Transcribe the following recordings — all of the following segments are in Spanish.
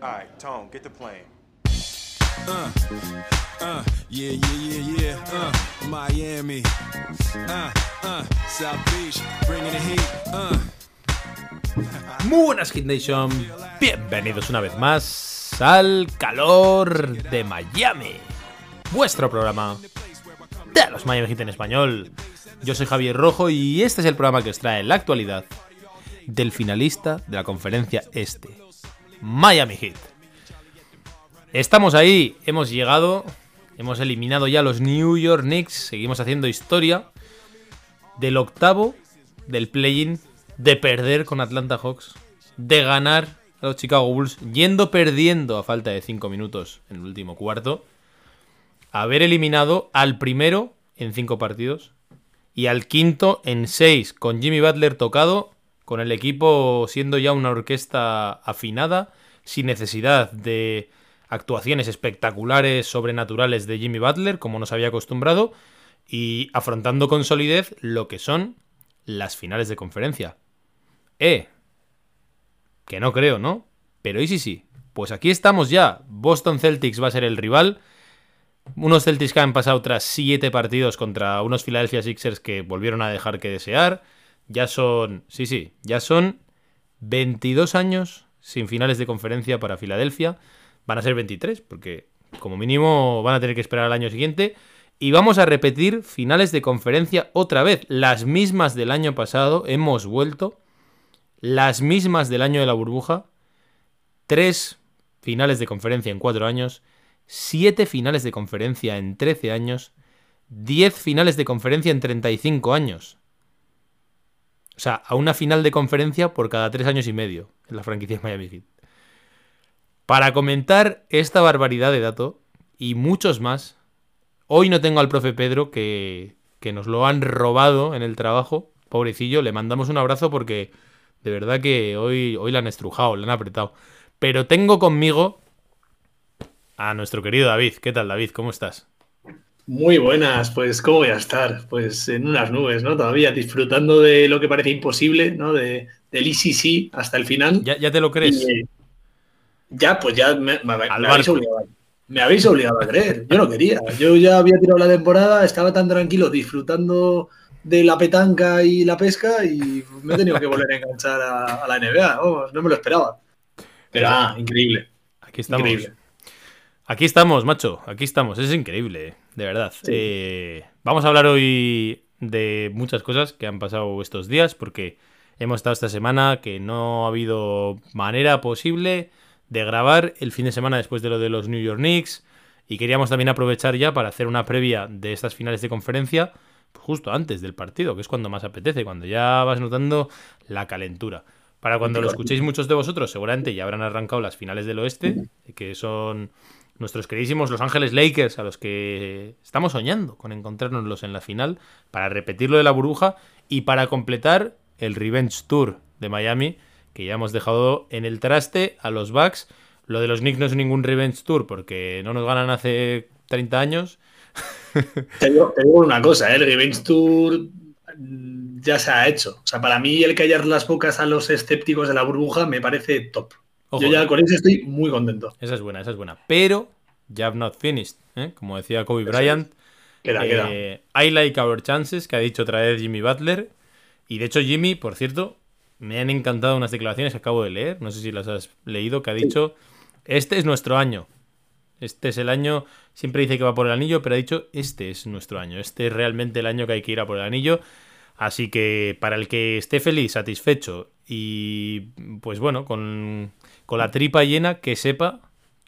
Alright, Tone, get the plane. Uh, uh, yeah, yeah, yeah, yeah. Uh, Miami. Uh, uh, South Beach, bringing the heat. Uh. Muy buenas Hit Nation, bienvenidos una vez más al calor de Miami, vuestro programa de los Miami Heat en español. Yo soy Javier Rojo y este es el programa que os trae la actualidad del finalista de la conferencia este, Miami Heat. Estamos ahí, hemos llegado, hemos eliminado ya los New York Knicks, seguimos haciendo historia del octavo del play-in, de perder con Atlanta Hawks, de ganar a los Chicago Bulls, yendo perdiendo a falta de 5 minutos en el último cuarto, haber eliminado al primero en 5 partidos y al quinto en 6, con Jimmy Butler tocado, con el equipo siendo ya una orquesta afinada, sin necesidad de actuaciones espectaculares, sobrenaturales de Jimmy Butler, como nos había acostumbrado, y afrontando con solidez lo que son las finales de conferencia. Eh, que no creo, ¿no? Pero ¿y sí sí? Pues aquí estamos ya. Boston Celtics va a ser el rival. Unos Celtics que han pasado tras 7 partidos contra unos Philadelphia Sixers que volvieron a dejar que desear. Ya son, sí, sí, ya son 22 años sin finales de conferencia para Filadelfia. Van a ser 23, porque como mínimo van a tener que esperar al año siguiente. Y vamos a repetir finales de conferencia otra vez. Las mismas del año pasado. Hemos vuelto. Las mismas del año de la burbuja. Tres finales de conferencia en cuatro años. Siete finales de conferencia en 13 años. 10 finales de conferencia en 35 años. O sea, a una final de conferencia por cada tres años y medio en la franquicia Miami Heat. Para comentar esta barbaridad de dato y muchos más, hoy no tengo al profe Pedro que, que nos lo han robado en el trabajo. Pobrecillo, le mandamos un abrazo porque de verdad que hoy, hoy la han estrujado, la han apretado. Pero tengo conmigo a nuestro querido David. ¿Qué tal, David? ¿Cómo estás? Muy buenas, pues ¿cómo voy a estar? Pues en unas nubes, ¿no? Todavía disfrutando de lo que parece imposible, ¿no? De, del ECC hasta el final. ¿Ya, ya te lo crees? Y, ya, pues ya me, me, me habéis obligado, me, habéis obligado, a creer. Yo no quería. Yo ya había tirado la temporada, estaba tan tranquilo disfrutando de la petanca y la pesca y me he tenido que volver a enganchar a, a la NBA. No me lo esperaba. Pero, ah, increíble. Aquí estamos. Increíble. Aquí estamos, macho. Aquí estamos. Es increíble, de verdad. Sí. Eh, vamos a hablar hoy de muchas cosas que han pasado estos días porque hemos estado esta semana que no ha habido manera posible de grabar el fin de semana después de lo de los New York Knicks y queríamos también aprovechar ya para hacer una previa de estas finales de conferencia justo antes del partido, que es cuando más apetece, cuando ya vas notando la calentura. Para cuando lo escuchéis muchos de vosotros, seguramente ya habrán arrancado las finales del oeste, que son nuestros queridísimos Los Ángeles Lakers, a los que estamos soñando con encontrárnoslos en la final, para repetir lo de la burbuja y para completar el Revenge Tour de Miami, que ya hemos dejado en el traste a los Bucks. Lo de los Knicks no es ningún Revenge Tour porque no nos ganan hace 30 años. Te digo, una cosa, ¿eh? el Revenge Tour ya se ha hecho. O sea, para mí el callar las bocas a los escépticos de la burbuja me parece top. Ojo, Yo ya con eso estoy muy contento. Esa es buena, esa es buena. Pero, ya have not finished, ¿eh? como decía Kobe Bryant. Queda, eh, queda. I like our chances, que ha dicho otra vez Jimmy Butler. Y de hecho, Jimmy, por cierto, me han encantado unas declaraciones que acabo de leer. No sé si las has leído, que ha dicho: Este es nuestro año. Este es el año. Siempre dice que va por el anillo, pero ha dicho: Este es nuestro año. Este es realmente el año que hay que ir a por el anillo. Así que para el que esté feliz, satisfecho y pues bueno, con, con la tripa llena, que sepa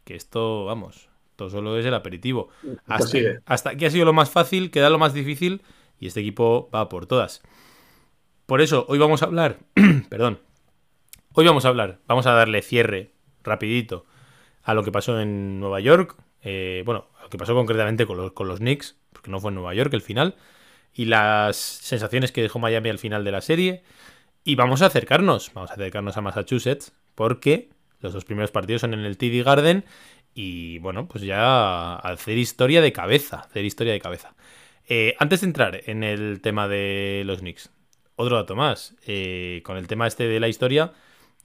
que esto, vamos, esto solo es el aperitivo. Hasta, sigue. hasta aquí ha sido lo más fácil, queda lo más difícil y este equipo va por todas. Por eso, hoy vamos a hablar, perdón, hoy vamos a hablar, vamos a darle cierre rapidito a lo que pasó en Nueva York, eh, bueno, a lo que pasó concretamente con los, con los Knicks, porque no fue en Nueva York el final, y las sensaciones que dejó Miami al final de la serie. Y vamos a acercarnos, vamos a acercarnos a Massachusetts, porque los dos primeros partidos son en el TD Garden y bueno, pues ya hacer historia de cabeza, hacer historia de cabeza. Eh, antes de entrar en el tema de los Knicks, otro dato más, eh, con el tema este de la historia,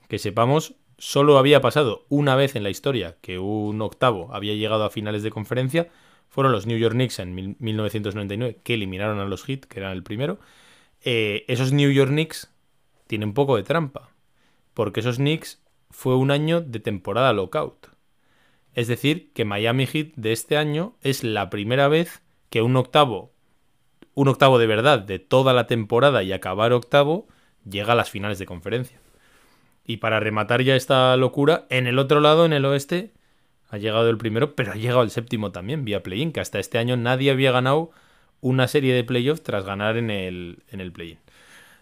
que sepamos solo había pasado una vez en la historia que un octavo había llegado a finales de conferencia. Fueron los New York Knicks en 1999 que eliminaron a los Heat, que eran el primero. Eh, esos New York Knicks tienen poco de trampa, porque esos Knicks fue un año de temporada lockout. Es decir, que Miami Heat de este año es la primera vez que un octavo, un octavo de verdad de toda la temporada y acabar octavo, llega a las finales de conferencia. Y para rematar ya esta locura, en el otro lado, en el oeste, ha llegado el primero, pero ha llegado el séptimo también, vía play-in, que hasta este año nadie había ganado una serie de playoffs tras ganar en el, en el play-in.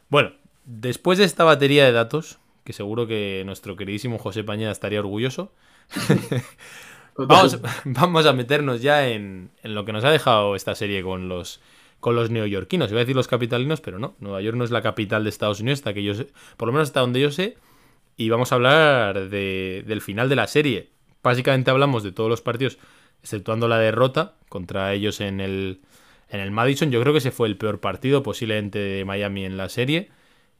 Bueno, después de esta batería de datos, que seguro que nuestro queridísimo José Pañeda estaría orgulloso, vamos, vamos, a meternos ya en, en, lo que nos ha dejado esta serie con los, con los neoyorquinos. Iba a decir los capitalinos, pero no, Nueva York no es la capital de Estados Unidos, hasta que yo sé, por lo menos hasta donde yo sé, y vamos a hablar de, del final de la serie. Básicamente hablamos de todos los partidos, exceptuando la derrota contra ellos en el, en el Madison. Yo creo que ese fue el peor partido posiblemente de Miami en la serie.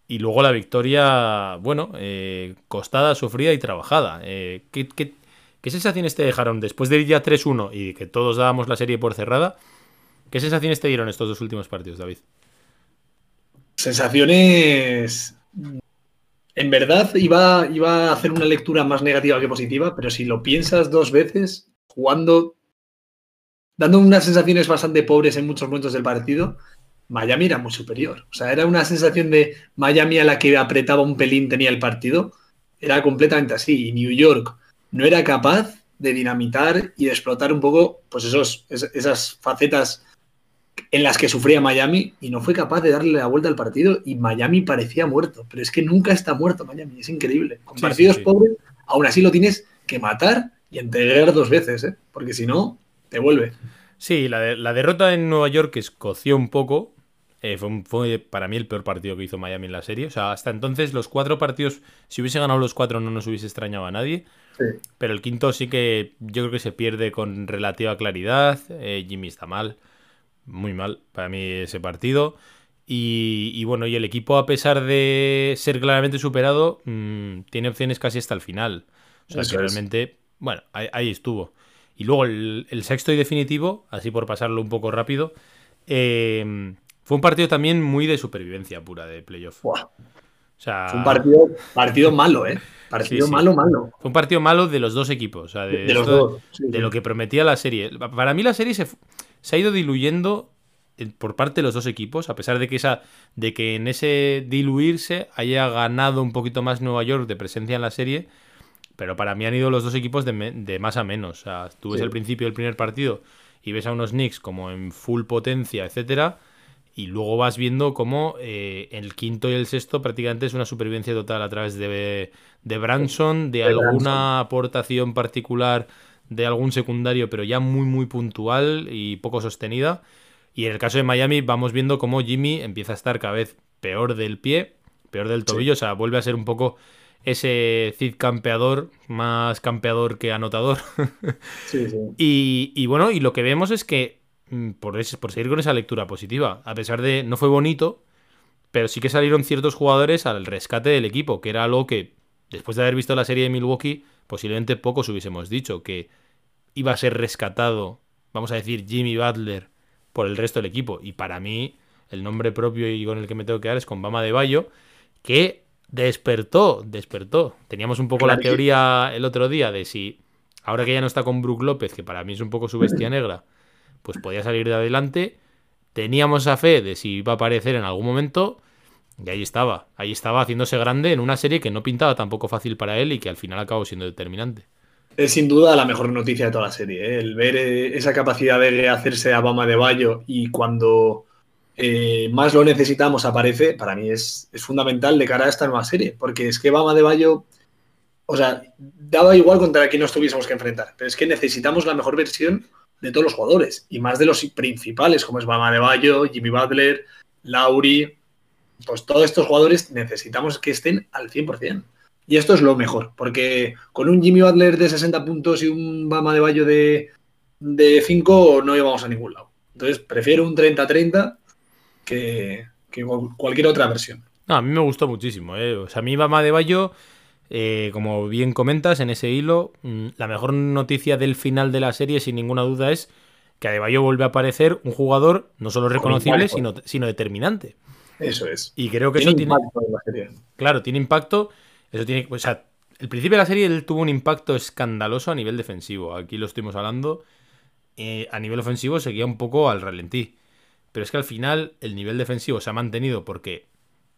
Y luego la victoria, bueno, eh, costada, sufrida y trabajada. Eh, ¿qué, qué, qué, sensaciones te dejaron después de ir ya 3-1 y que todos dábamos la serie por cerrada? ¿Qué sensaciones te dieron estos dos últimos partidos, David? Sensaciones en verdad iba, iba a hacer una lectura más negativa que positiva, pero si lo piensas dos veces, jugando, dando unas sensaciones bastante pobres en muchos momentos del partido, Miami era muy superior. O sea, era una sensación de Miami a la que apretaba un pelín tenía el partido. Era completamente así. Y New York no era capaz de dinamitar y de explotar un poco pues esos, esas facetas en las que sufría Miami y no fue capaz de darle la vuelta al partido y Miami parecía muerto. Pero es que nunca está muerto Miami, es increíble. Con sí, partidos sí, sí. pobres, aún así lo tienes que matar y integrar dos veces, ¿eh? porque si no, te vuelve. Sí, la, de, la, derrota en Nueva York escoció un poco. Eh, fue, fue, para mí el peor partido que hizo Miami en la serie. O sea, hasta entonces los cuatro partidos, si hubiese ganado los cuatro no nos hubiese extrañado a nadie. Pero el quinto sí que yo creo que se pierde con relativa claridad. Eh, Jimmy está mal muy mal para mí ese partido. Y, y, bueno, y el equipo, a pesar de ser claramente superado, mmm, tiene opciones casi hasta el final. O sea Eso que realmente, es. bueno, ahí, ahí, estuvo. Y luego el, el, sexto y definitivo, así por pasarlo un poco rápido, eh, fue un partido también muy de supervivencia pura de playoff. O sea, fue un partido, partido malo, ¿eh? Partido sí, sí. malo, malo. Fue un partido malo de los dos equipos. O sea, de, de los dos. Sí, de lo que prometía la serie. Para mí la serie se, se ha ido diluyendo por parte de los dos equipos, a pesar de que, esa, de que en ese diluirse haya ganado un poquito más Nueva York de presencia en la serie, pero para mí han ido los dos equipos de, me, de más a menos. O sea, tú ves sí. el principio del primer partido y ves a unos Knicks como en full potencia, etcétera, y luego vas viendo cómo eh, el quinto y el sexto prácticamente es una supervivencia total a través de, de Branson, de, de alguna Branson. aportación particular de algún secundario, pero ya muy, muy puntual y poco sostenida. Y en el caso de Miami vamos viendo cómo Jimmy empieza a estar cada vez peor del pie, peor del tobillo, sí. o sea, vuelve a ser un poco ese Cid campeador, más campeador que anotador. Sí, sí. Y, y, bueno, y lo que vemos es que, mm, por, ese, por seguir con esa lectura positiva, a pesar de no fue bonito, pero sí que salieron ciertos jugadores al rescate del equipo, que era algo que, después de haber visto la serie de Milwaukee, posiblemente pocos hubiésemos dicho, que iba a ser rescatado, vamos a decir, Jimmy Butler por el resto del equipo. Y para mí, el nombre propio y con el que me tengo que dar es con Bama de Bayo, que despertó, despertó. Teníamos un poco claro. la teoría el otro día de si, ahora que ya no está con Brook López, que para mí es un poco su bestia negra, pues podía salir de adelante. Teníamos a fe de si iba a aparecer en algún momento. Y ahí estaba, ahí estaba haciéndose grande en una serie que no pintaba tampoco fácil para él y que al final acabó siendo determinante es sin duda la mejor noticia de toda la serie. ¿eh? El ver eh, esa capacidad de hacerse a Bama de Bayo y cuando eh, más lo necesitamos aparece, para mí es, es, fundamental de cara a esta nueva serie. Porque es que Bama de Bayo, o sea, daba igual contra quién nos tuviésemos que enfrentar. Pero es que necesitamos la mejor versión de todos los jugadores y más de los principales, como es Bama de Bayo, Jimmy Butler, Lauri. Pues todos estos jugadores necesitamos que estén al 100%. Y esto es lo mejor, porque con un Jimmy Butler de 60 puntos y un Bama de Bayo de, de 5 no íbamos a ningún lado. Entonces prefiero un 30-30 que, que, cualquier otra versión. No, a mí me gustó muchísimo. ¿eh? O sea, a mí Bama de Bayo Eh, como bien comentas en ese hilo, mm, la mejor noticia del final de la serie, sin ninguna duda, es que Adebayo vuelve a aparecer un jugador no solo reconocible, sino, sino determinante. Eso es. Y creo que eso tiene. Claro, tiene impacto. Eso tiene. O sea, el principio de la serie él tuvo un impacto escandaloso a nivel defensivo. Aquí lo estuvimos hablando. Eh, a nivel ofensivo seguía un poco al ralentí. Pero es que al final el nivel defensivo se ha mantenido porque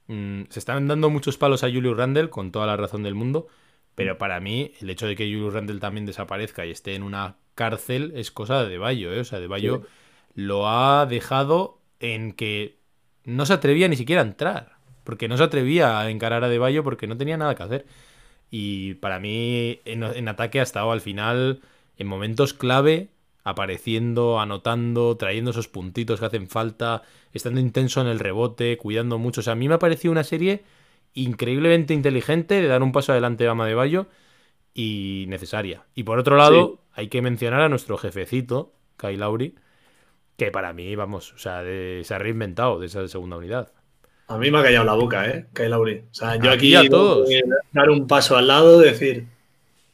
mm, se están dando muchos palos a Julius Randle con toda la razón del mundo. Pero para mí, el hecho de que Julius Randle también desaparezca y esté en una cárcel es cosa de Bayo, ¿eh? O sea, de Bayo lo ha dejado en que no se atrevía ni siquiera a entrar. Porque no se atrevía a encarar a De Bayo porque no tenía nada que hacer. Y para mí, en, ataque ha estado al final, en momentos clave, apareciendo, anotando, trayendo esos puntitos que hacen falta, estando intenso en el rebote, cuidando mucho. O sea, a mí me ha parecido una serie increíblemente inteligente de dar un paso adelante a Ama de Bayo y necesaria. Y por otro lado, hay que mencionar a nuestro jefecito, Kai Lauri, que para mí, vamos, o sea, se ha reinventado de esa segunda unidad. A mí me ha callado la boca, ¿eh? Kai Lauri. O sea, yo aquí, a todos. dar un paso al lado, decir,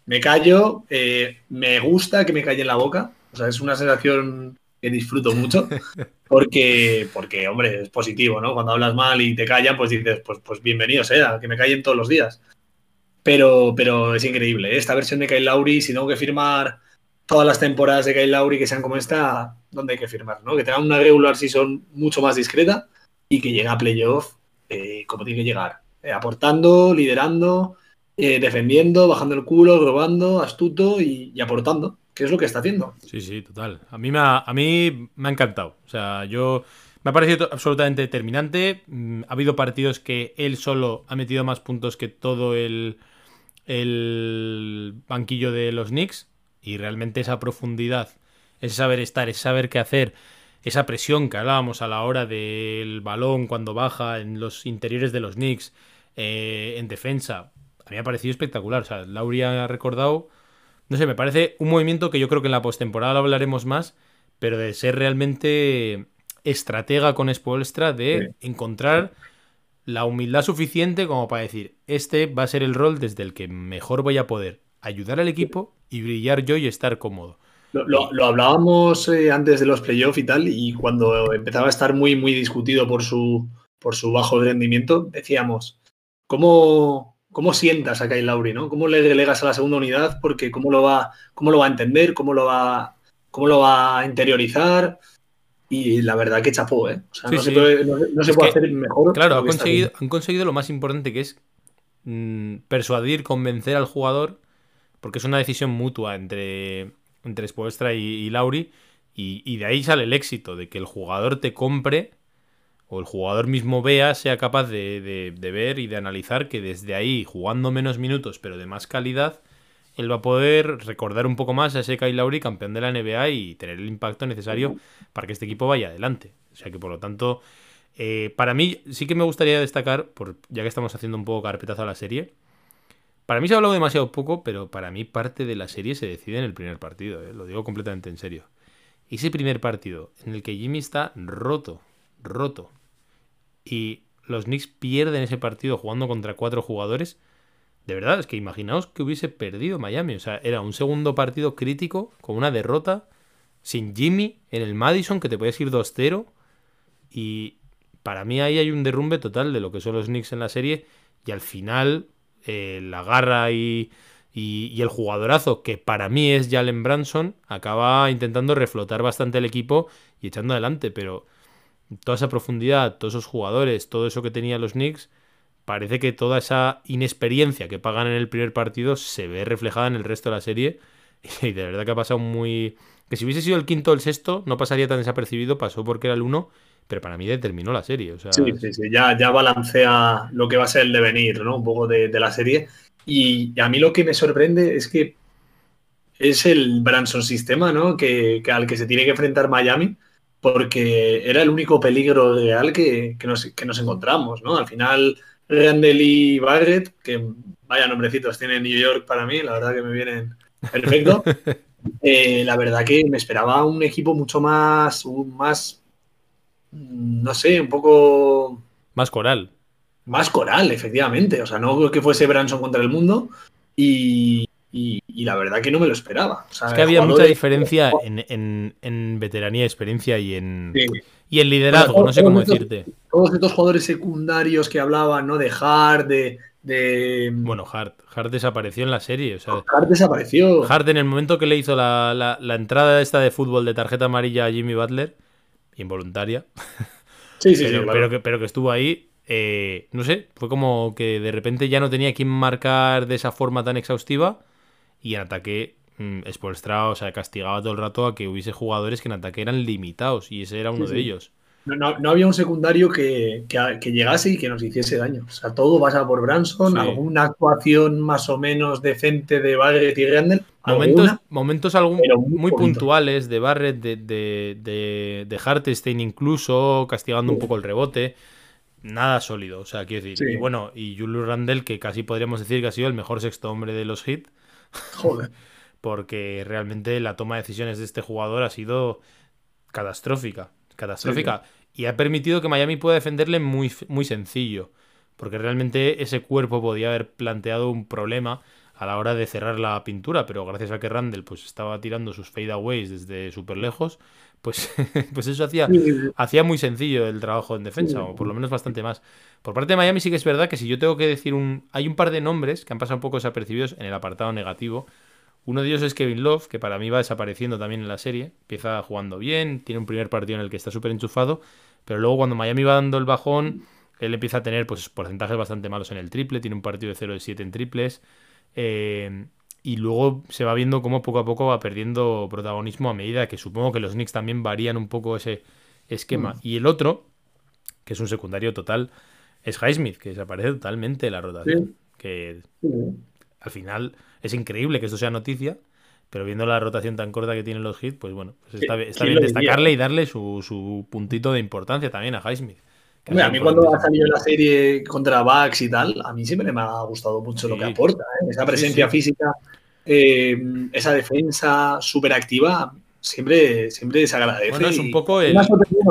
me callo, eh, me gusta que me calle en la boca. O sea, es una sensación que disfruto mucho. Porque, porque, hombre, es positivo, ¿no? Cuando hablas mal y te callan, pues dices, pues, pues bienvenido sea, que me callen todos los días. Pero, pero es increíble. ¿eh? Esta versión de Kyle Lauri, si tengo que firmar todas las temporadas de Kyle Lauri que sean como esta, ¿dónde hay que firmar? ¿no? Que tengan una regular season mucho más discreta y que llegue a playoff eh, como tiene que llegar. Eh, aportando, liderando, defendiendo, bajando el culo, robando, astuto y, aportando, es lo que está haciendo. Sí, sí, total. A mí me ha, a mí me ha encantado. O sea, yo me ha parecido absolutamente determinante. Mm, ha habido partidos que él solo ha metido más puntos que todo el, el banquillo de los Knicks y realmente esa profundidad, ese saber estar, ese saber qué hacer, esa presión que hablábamos a la hora del balón cuando baja en los interiores de los Knicks, eh, en defensa, a mí me ha parecido espectacular. O sea, Lauri ha recordado, no sé, me parece un movimiento que yo creo que en la postemporada lo hablaremos más, pero de ser realmente estratega con Spolstra, de encontrar la humildad suficiente como para decir, este va a ser el rol desde el que mejor voy a poder ayudar al equipo y brillar yo y estar cómodo. Lo, hablábamos eh, antes de los playoffs y tal, y cuando empezaba a estar muy, muy discutido por su, por su bajo rendimiento, decíamos, ¿cómo, cómo sientas a Kyle Lauri? ¿no? ¿Cómo le delegas a la segunda unidad? Porque cómo lo va, cómo lo va a entender, cómo lo va, cómo lo va a interiorizar y la verdad que chapó, ¿eh? O sea, no, Se puede, hacer mejor. Claro, han conseguido, han conseguido lo más importante que es mm, persuadir, convencer al jugador, porque es una decisión mutua entre, entre Spoelstra y, Lauri, y, de ahí sale el éxito, de que el jugador te compre o el jugador mismo vea, sea capaz de, de ver y de analizar que desde ahí, jugando menos minutos pero de más calidad, él va a poder recordar un poco más a ese Kyle Lowry, campeón de la NBA, y tener el impacto necesario para que este equipo vaya adelante. O sea que por lo tanto, eh, para mí sí que me gustaría destacar, por, ya que estamos haciendo un poco carpetazo a la serie, para mí se ha hablado demasiado poco, pero para mí parte de la serie se decide en el primer partido, eh, lo digo completamente en serio. Ese primer partido en el que Jimmy está roto, roto, y los Knicks pierden ese partido jugando contra cuatro jugadores, de verdad, es que imaginaos que hubiese perdido Miami. O sea, era un segundo partido crítico con una derrota sin Jimmy en el Madison que te podías ir 2-0. Y para mí ahí hay un derrumbe total de lo que son los Knicks en la serie. Y al final, eh, la garra y, y, el jugadorazo que para mí es Jalen Branson acaba intentando reflotar bastante el equipo y echando adelante. Pero toda esa profundidad, todos esos jugadores, todo eso que tenían los Knicks parece que toda esa inexperiencia que pagan en el primer partido se ve reflejada en el resto de la serie. Y de verdad que ha pasado muy. Que si hubiese sido el quinto o el sexto, no pasaría tan desapercibido, pasó porque era el uno, pero para mí determinó la serie. sí, sí, sí, ya, ya balancea lo que va a ser el devenir, ¿no? Un poco de, la serie. Y a mí lo que me sorprende es que es el Branson sistema, ¿no? Que, al que se tiene que enfrentar Miami, porque era el único peligro real que, que, nos, que nos encontramos, ¿no? Al final Randall y Barrett, que vaya nombrecitos tiene New York para mí, la verdad que me vienen perfecto. Eh, la verdad que me esperaba un equipo mucho más, más, no sé, un poco... Más coral. más coral, efectivamente. O sea, no que fuese Branson contra el mundo. Y, la verdad que no me lo esperaba. es que había mucha diferencia en, veteranía, experiencia y en, y en liderazgo, no sé cómo decirte. Todos estos jugadores secundarios que hablaban, ¿no? De Hart, de, bueno, Hart. Hart desapareció en la serie. O Hart desapareció. Hart en el momento que le hizo la, entrada esta de fútbol de tarjeta amarilla a Jimmy Butler, involuntaria. Sí, sí, pero, pero, que, pero que estuvo ahí. Eh, no sé, fue como que de repente ya no tenía quien marcar de esa forma tan exhaustiva. Y en ataque, mmm, o sea, castigaba todo el rato a que hubiese jugadores que en ataque eran limitados. Y ese era uno de ellos. No, había un secundario que, llegase y que nos hiciese daño. O sea, todo pasa por Branson, alguna actuación más o menos decente de Barrett y Randall. Momentos, momentos muy, puntuales de Barrett, de, de, de, Hartenstein incluso, castigando un poco el rebote. Nada sólido, o sea, quiero decir. Y bueno, y Julius Randle, que casi podríamos decir que ha sido el mejor sexto hombre de los hits. Joder. porque realmente la toma de decisiones de este jugador ha sido catastrófica catastrófica. Y ha permitido que Miami pueda defenderle muy, muy sencillo. Porque realmente ese cuerpo podía haber planteado un problema a la hora de cerrar la pintura, pero gracias a que Randall pues estaba tirando sus fadeaways desde súper lejos, pues, pues eso hacía, hacía muy sencillo el trabajo en defensa, o por lo menos bastante más. Por parte de Miami sí que es verdad que si yo tengo que decir un... Hay un par de nombres que han pasado un poco desapercibidos en el apartado negativo, uno de ellos es Kevin Love, que para mí va desapareciendo también en la serie. Empieza jugando bien, tiene un primer partido en el que está súper enchufado, pero luego cuando Miami va dando el bajón, él empieza a tener pues, porcentajes bastante malos en el triple, tiene un partido de 0 de 7 en triples. Eh, y luego se va viendo cómo poco a poco va perdiendo protagonismo a medida que supongo que los Knicks también varían un poco ese esquema. Mm. Y el otro, que es un secundario total, es Highsmith, que desaparece totalmente de la rotación. Que al final es increíble que esto sea noticia, pero viendo la rotación tan corta que tienen los hits, pues bueno, pues está, bien destacarle y darle su, puntito de importancia también a Highsmith. A mí cuando ha salido la serie contra Bucks y tal, a mí siempre me ha gustado mucho lo que aporta. ¿eh? Esa presencia física, eh, esa defensa súper activa, siempre, siempre se agradece. Bueno, es un poco el...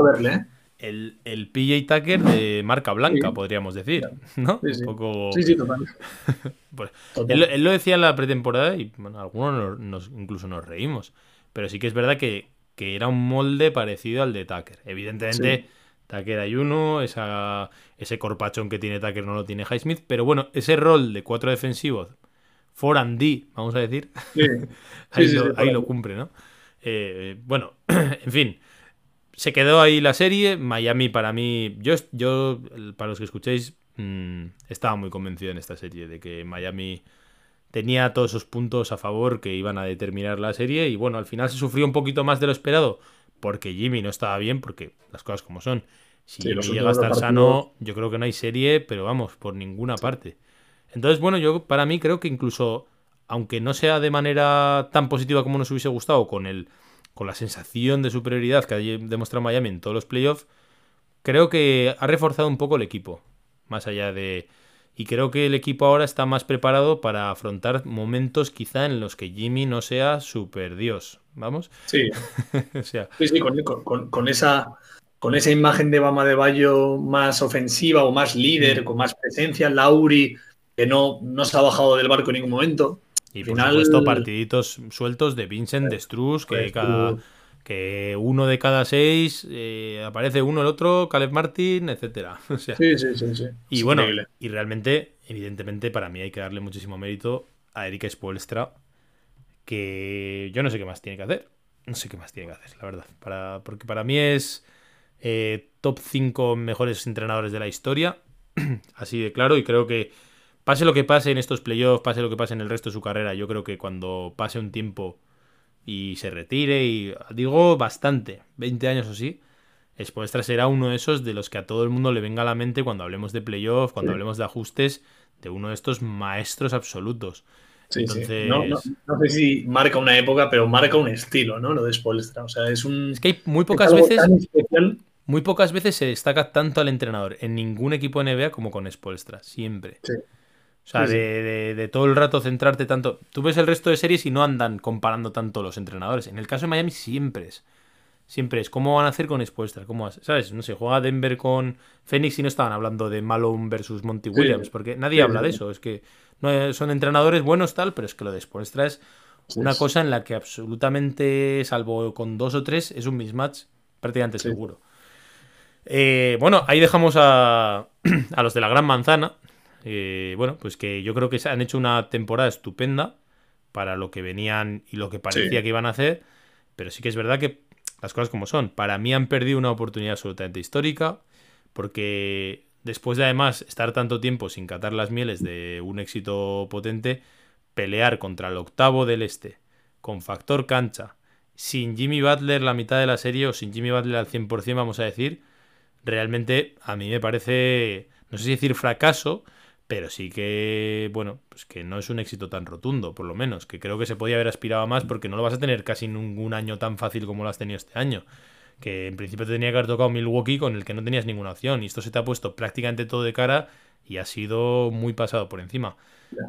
verle, ¿eh? el, el PJ Tucker de marca blanca, podríamos decir. ¿No? Sí, sí. Un poco... sí, sí total. pues, Él, lo decía en la pretemporada y bueno, algunos nos, incluso nos reímos. Pero sí que es verdad que, que era un molde parecido al de Tucker. Evidentemente, Tucker hay uno, esa, ese corpachón que tiene Tucker no lo tiene Highsmith. Pero bueno, ese rol de cuatro defensivos, for and D, vamos a decir, ahí, lo, ahí lo, cumple, ¿no? Eh, bueno, en fin se quedó ahí la serie. Miami para mí, yo, yo para los que escuchéis, mm, estaba muy convencido en esta serie de que Miami tenía todos esos puntos a favor que iban a determinar la serie. Y bueno, al final se sufrió un poquito más de lo esperado porque Jimmy no estaba bien, porque las cosas como son. Si Jimmy llega a estar sano, yo creo que no hay serie, pero vamos, por ninguna parte. Entonces, bueno, yo para mí creo que incluso, aunque no sea de manera tan positiva como nos hubiese gustado, con el con la sensación de superioridad que ha demostrado Miami en todos los playoffs, creo que ha reforzado un poco el equipo. Más allá de. Y creo que el equipo ahora está más preparado para afrontar momentos quizá en los que Jimmy no sea super Dios. ¿Vamos? Sí. Sí, sí, con, esa, con esa imagen de Bama de Bayo más ofensiva o más líder, mm. con más presencia, Lauri, que no, no se ha bajado del barco en ningún momento. Y por supuesto, partiditos sueltos de Vincent, de Struz, que cada que uno de cada seis eh, aparece uno el otro, Caleb Martin, etcétera. sí, sí, sí, sí. Y bueno, y realmente, evidentemente, para mí hay que darle muchísimo mérito a Eric Spoelstra, que yo no sé qué más tiene que hacer. No sé qué más tiene que hacer, la verdad. Para, porque para mí es eh, top 5 mejores entrenadores de la historia. Así de claro, y creo que pase lo que pase en estos playoffs, pase lo que pase en el resto de su carrera, yo creo que cuando pase un tiempo y se retire, y digo bastante, 20 años o sí, Spoelstra será uno de esos de los que a todo el mundo le venga a la mente cuando hablemos de playoffs, cuando hablemos de ajustes, de uno de estos maestros absolutos. Entonces... No, sé si marca una época, pero marca un estilo, ¿no? Lo de Spoelstra. O sea, es un. Es que hay muy pocas veces. Muy pocas veces se destaca tanto al entrenador en ningún equipo NBA como con Spoelstra. Siempre. Sí. O sea, de, todo el rato centrarte tanto. Tú ves el resto de series y no andan comparando tanto los entrenadores. En el caso de Miami siempre es. Siempre es cómo van a hacer con Spoelstra, cómo ¿sabes? No sé, juega Denver con Phoenix y no estaban hablando de Malone versus Monty Williams, porque nadie habla de eso. Es que no son entrenadores buenos tal, pero es que lo de Spoelstra es una cosa en la que absolutamente, salvo con dos o tres, es un mismatch prácticamente seguro. Eh, bueno, ahí dejamos a, a, los de la Gran Manzana. Eh, bueno, pues que yo creo que han hecho una temporada estupenda para lo que venían y lo que parecía que iban a hacer. Pero sí que es verdad que las cosas como son. Para mí han perdido una oportunidad absolutamente histórica, porque después de además estar tanto tiempo sin catar las mieles de un éxito potente, pelear contra el octavo del este, con factor cancha, sin Jimmy Butler la mitad de la serie o sin Jimmy Butler al 100%, vamos a decir, realmente a mí me parece, no sé si decir fracaso, pero sí que, bueno, pues que no es un éxito tan rotundo, por lo menos, que creo que se podía haber aspirado a más porque no lo vas a tener casi ningún año tan fácil como lo has tenido este año. Que en principio te tenía que haber tocado Milwaukee con el que no tenías ninguna opción y esto se te ha puesto prácticamente todo de cara y ha sido muy pasado por encima.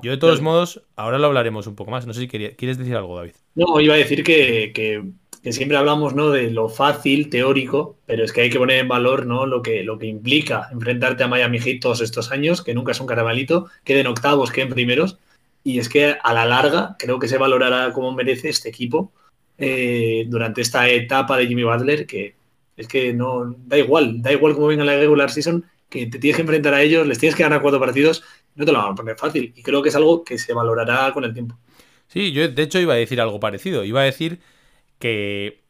Yo de todos modos, ahora lo hablaremos un poco más. No sé si quieres decir algo, David. No, iba a decir que, que que siempre hablamos ¿no? de lo fácil, teórico, pero es que hay que poner en valor ¿no? lo, que, lo que implica enfrentarte a Miami Heat todos estos años, que nunca es un caramelito, queden octavos, queden primeros, y es que a la larga creo que se valorará como merece este equipo eh, durante esta etapa de Jimmy Butler, que es que no da igual, da igual cómo venga la regular season, que te tienes que enfrentar a ellos, les tienes que ganar cuatro partidos, no te lo van a poner fácil, y creo que es algo que se valorará con el tiempo. Sí, yo de hecho iba a decir algo parecido, iba a decir que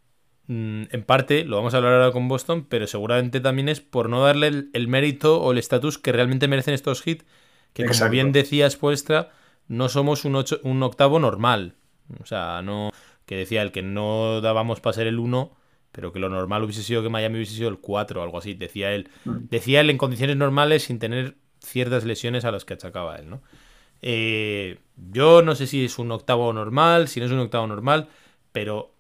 mm, en parte, lo vamos a hablar ahora con Boston, pero seguramente también es por no darle el, mérito o el estatus que realmente merecen estos hits, que como bien decías, Puestra, no somos un, un octavo normal. O sea, no que decía el que no dábamos para ser el 1, pero que lo normal hubiese sido que Miami hubiese sido el 4 o algo así, decía él. Mm. Decía él en condiciones normales sin tener ciertas lesiones a las que achacaba él, ¿no? Eh, yo no sé si es un octavo normal, si no es un octavo normal, pero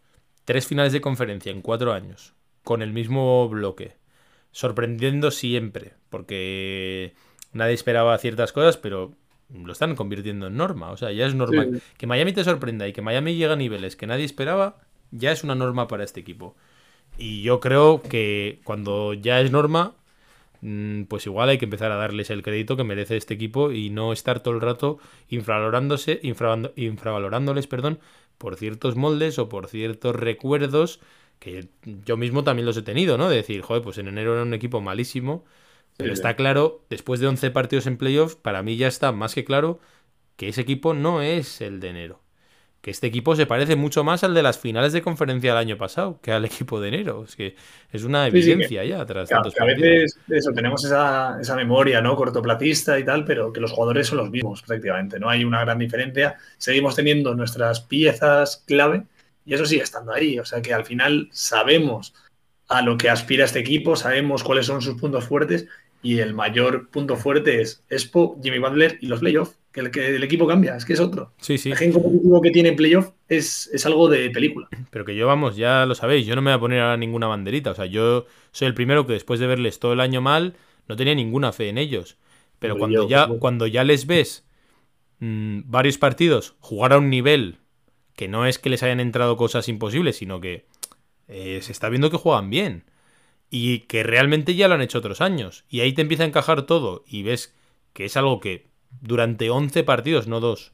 Tres finales de conferencia en cuatro años, con el mismo bloque. Sorprendiendo siempre, porque nadie esperaba ciertas cosas, pero lo están convirtiendo en norma. O sea, ya es normal. Que Miami te sorprenda y que Miami llegue a niveles que nadie esperaba, ya es una norma para este equipo. Y yo creo que cuando ya es norma, mm, pues igual hay que empezar a darles el crédito que merece este equipo y no estar todo el rato infravalorándose, infravalorándoles, perdón, por ciertos moldes o por ciertos recuerdos que yo mismo también los he tenido, ¿no? De decir, joder, pues en enero era un equipo malísimo, pero está claro, después de 11 partidos en playoff, para mí ya está más que claro que ese equipo no es el de enero. Que este equipo se parece mucho más al de las finales de conferencia del año pasado que al equipo de enero. Es que es una evidencia ya tras tantos A veces eso, tenemos esa, esa, memoria ¿no? cortoplacista y tal, pero que los jugadores son los mismos prácticamente. No hay una gran diferencia. Seguimos teniendo nuestras piezas clave y eso sigue estando ahí. O sea que al final sabemos a lo que aspira este equipo, sabemos cuáles son sus puntos fuertes y el mayor punto fuerte es Expo, Jimmy Butler y los playoffs. Que el, que el equipo cambia, es que es otro. Sí, sí. El gen competitivo que tiene en playoff es, es, algo de película. Pero que yo, vamos, ya lo sabéis, yo no me voy a poner ahora ninguna banderita. O sea, yo soy el primero que después de verles todo el año mal, no tenía ninguna fe en ellos. Pero cuando, ya, cuando ya les ves mmm, varios partidos jugar a un nivel que no es que les hayan entrado cosas imposibles, sino que eh, se está viendo que juegan bien y que realmente ya lo han hecho otros años. Y ahí te empieza a encajar todo y ves que es algo que durante 11 partidos, no dos,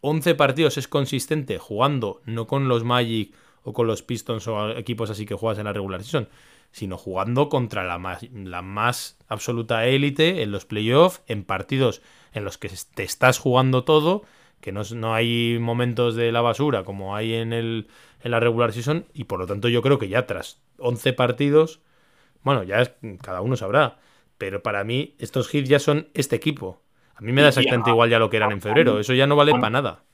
11 partidos es consistente jugando no con los Magic o con los Pistons o equipos así que juegas en la regular season, sino jugando contra la más, la más absoluta élite en los playoffs, en partidos en los que te estás jugando todo, que no, no hay momentos de la basura como hay en, el, en la regular season, y por lo tanto yo creo que ya tras 11 partidos bueno, ya cada uno sabrá. Pero para mí, estos hits ya son este equipo. A mí me da exactamente igual ya lo que eran en febrero. Eso ya no vale para nada.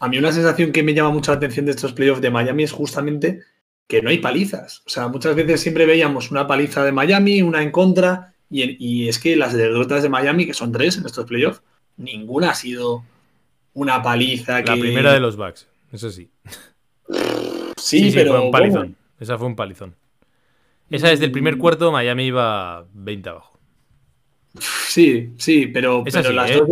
A mí una sensación que me llama mucho la atención de estos playoffs de Miami es justamente que no hay palizas. O sea, muchas veces siempre veíamos una paliza de Miami, una en contra, y, es que las derrotas de Miami, que son tres en estos playoffs, ninguna ha sido una paliza. La primera de los Bucks, eso sí. Sí, pero. Fue un palizón. Esa fue un palizón. Esa desde el primer mm. cuarto Miami iba 20 abajo. Sí, sí, pero, pero las ¿eh? dos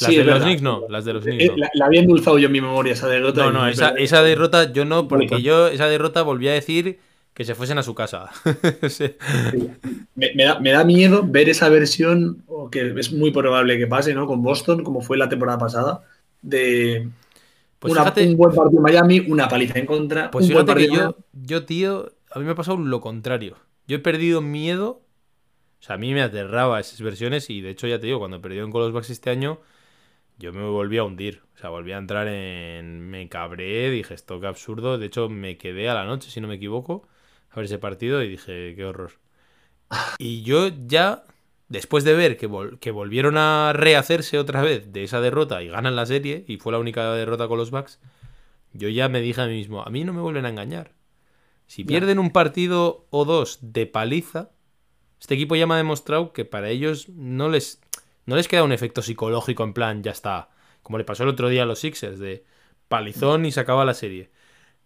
Las de los Knicks no, las de los Knicks eh, La, había endulzado yo en mi memoria esa derrota. No, no, esa, esa, derrota yo no, porque yo esa derrota volví a decir que se fuesen a su casa. me, da, miedo ver esa versión, o que es muy probable que pase, ¿no? Con Boston, como fue la temporada pasada, de pues un buen partido en Miami, una paliza en contra. Pues fíjate que yo, yo, tío, a mí me ha pasado lo contrario. Yo he perdido miedo. O sea, a mí me aterraba esas versiones y de hecho ya te digo, cuando perdió en Colosbacks este año, yo me volví a hundir. O sea, volví a entrar en... Me cabré, dije, esto qué absurdo. De hecho, me quedé a la noche, si no me equivoco, a ver ese partido y dije, qué horror. Y yo ya, después de ver que, que volvieron a rehacerse otra vez de esa derrota y ganan la serie, y fue la única derrota con los Bucks, yo ya me dije a mí mismo, a mí no me vuelven a engañar. Si pierden un partido o dos de paliza, este equipo ya me ha demostrado que para ellos no les, no les queda un efecto psicológico en plan, ya está, como le pasó el otro día a los Sixers, de palizón y se acaba la serie.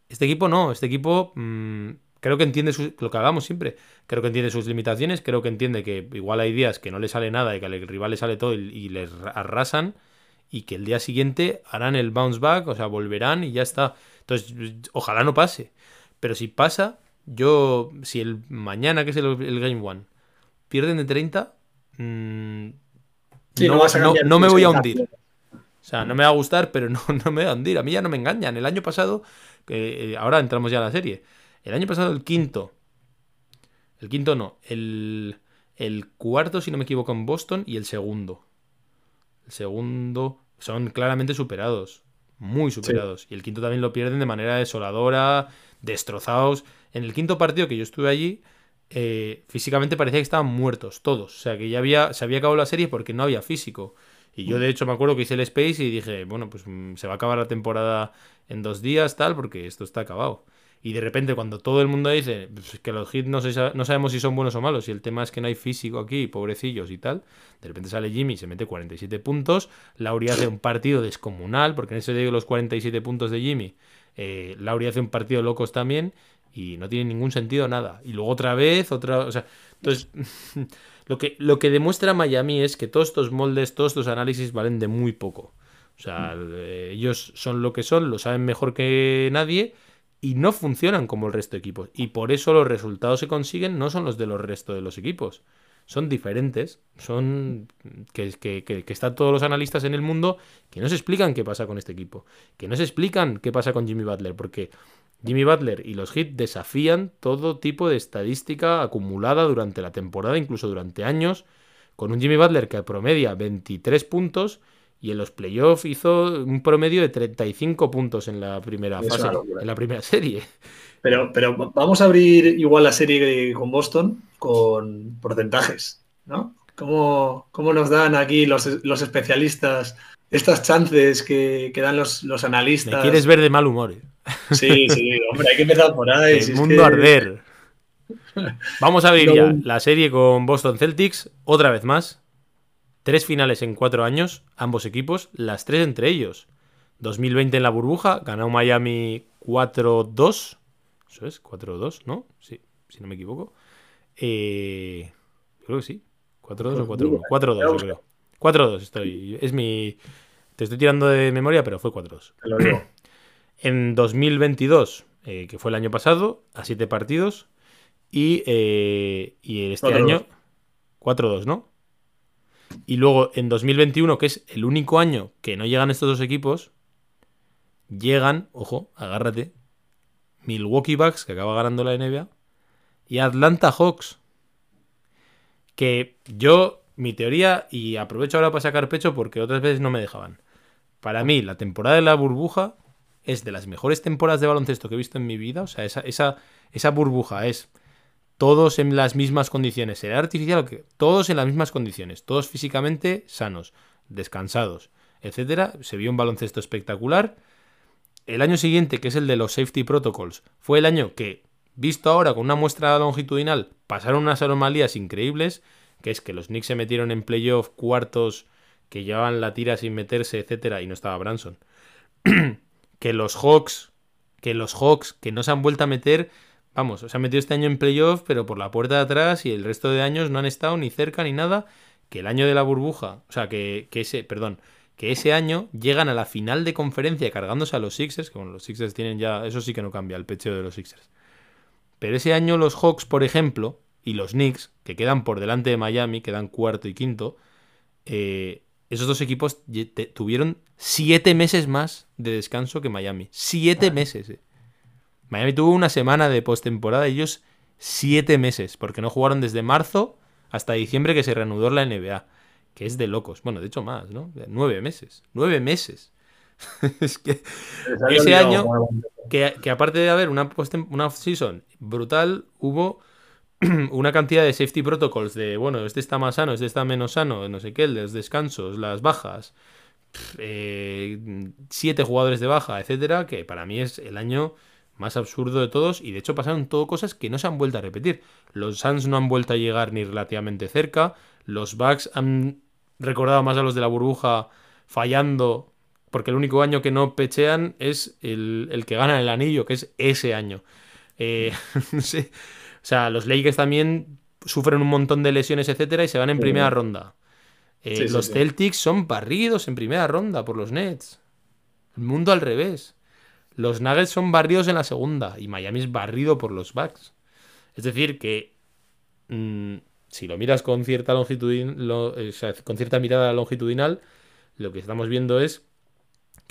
Este equipo no, este equipo mm, creo que entiende lo que hagamos siempre. Creo que entiende sus limitaciones, creo que entiende que igual hay días que no le sale nada y que al rival le sale todo y, les arrasan y que el día siguiente harán el bounce back, o sea, volverán y ya está. Entonces, ojalá no pase. Pero si pasa, yo, si el mañana, que es el, Game One, pierden de 30, mm, no, me voy a hundir. O sea, no me va a gustar, pero no, no me va a hundir. A mí ya no me engañan. El año pasado, eh, ahora entramos ya a la serie, el año pasado el quinto. El quinto no. El, el cuarto, si no me equivoco, en Boston y el segundo. El segundo son claramente superados. Muy superados. Y el quinto también lo pierden de manera desoladora, destrozados. En el quinto partido que yo estuve allí, eh, físicamente parecía que estaban muertos todos. O sea, que ya había, se había acabado la serie porque no había físico. Y yo, de hecho, me acuerdo que hice el Space y dije, bueno, pues mm, se va a acabar la temporada en dos días, tal, porque esto está acabado. Y de repente, cuando todo el mundo dice pues, que los hits no, no sabemos si son buenos o malos, y el tema es que no hay físico aquí, pobrecillos y tal, de repente sale Jimmy se mete 47 puntos. Lauri hace un partido descomunal, porque en ese de los 47 puntos de Jimmy, eh, Lauri hace un partido locos también, y no tiene ningún sentido nada. Y luego otra vez, otra. O sea, entonces. lo, que, lo que demuestra Miami es que todos estos moldes, todos estos análisis valen de muy poco. O sea, eh, ellos son lo que son, lo saben mejor que nadie y no funcionan como el resto de equipos. Y por eso los resultados que consiguen no son los de los restos de los equipos. Son diferentes, son que, que, que, que, están todos los analistas en el mundo que no se explican qué pasa con este equipo, que no se explican qué pasa con Jimmy Butler, porque Jimmy Butler y los Heat desafían todo tipo de estadística acumulada durante la temporada, incluso durante años, con un Jimmy Butler que promedia 23 puntos y en los playoffs hizo un promedio de 35 puntos en la primera fase, en la primera serie. Pero, pero vamos a abrir igual la serie con Boston con porcentajes, ¿no? ¿Cómo, cómo nos dan aquí los, especialistas estas chances que, dan los, los, analistas? Me quieres ver de mal humor. ¿eh? Sí, sí, hombre, hay que empezar por ahí. El mundo arder. Vamos a abrir ya la serie con Boston Celtics otra vez más. Tres finales en cuatro años, ambos equipos, las tres entre ellos. 2020 en la burbuja, ganó Miami 4-2. Eso es, 4-2, ¿no? Sí, si no me equivoco. Eh, creo que sí. 4-2 o 4-1. 4-2, yo creo. 4-2 estoy. Es mi. Te estoy tirando de memoria, pero fue 4-2. En 2022, eh, que fue el año pasado, a 7 partidos. Y, eh, y este año. 4-2, ¿no? Y luego en 2021, que es el único año que no llegan estos dos equipos, llegan, ojo, agárrate, Milwaukee Bucks, que acaba ganando la NBA, y Atlanta Hawks. Que yo, mi teoría, y aprovecho ahora para sacar pecho porque otras veces no me dejaban. Para mí, la temporada de la burbuja es de las mejores temporadas de baloncesto que he visto en mi vida. O sea, esa, esa, esa burbuja es todos en las mismas condiciones. Será artificial, que todos en las mismas condiciones, todos físicamente sanos, descansados, etcétera. Se vio un baloncesto espectacular. El año siguiente, que es el de los safety protocols, fue el año que, visto ahora con una muestra longitudinal, pasaron unas anomalías increíbles, que es que los Knicks se metieron en playoff cuartos que llevaban la tira sin meterse, etcétera, y no estaba Branson. que los Hawks, que los Hawks que no se han vuelto a meter Vamos, se han metido este año en playoff, pero por la puerta de atrás y el resto de años no han estado ni cerca ni nada. Que el año de la burbuja, o sea, que, ese, perdón, que ese año llegan a la final de conferencia cargándose a los Sixers, que bueno, los Sixers tienen ya, eso sí que no cambia, el pecho de los Sixers. Pero ese año los Hawks, por ejemplo, y los Knicks, que quedan por delante de Miami, quedan cuarto y quinto, eh, esos dos equipos tuvieron siete meses más de descanso que Miami. Siete meses. Eh. Miami tuvo una semana de postemporada y ellos siete meses, porque no jugaron desde marzo hasta diciembre que se reanudó la NBA, que es de locos. Bueno, de hecho más, ¿no? Nueve meses. Nueve meses. es que ese año, que, aparte de haber una, una off-season brutal, hubo una cantidad de safety protocols de, bueno, este está más sano, este está menos sano, no sé qué, los descansos, las bajas, eh, siete jugadores de baja, etcétera, que para mí es el año más absurdo de todos y de hecho pasaron todo cosas que no se han vuelto a repetir. Los Suns no han vuelto a llegar ni relativamente cerca, los Bucks han recordado más a los de la burbuja fallando porque el único año que no pechean es el, que gana el anillo, que es ese año. Eh, no sé. O sea, los Lakers también sufren un montón de lesiones, etcétera, y se van en primera ronda. Eh, los Celtics son barridos en primera ronda por los Nets. El mundo al revés. Los Nuggets son barridos en la segunda y Miami es barrido por los Bucks. Es decir, que mm, si lo miras con cierta longitud, con cierta mirada longitudinal, lo que estamos viendo es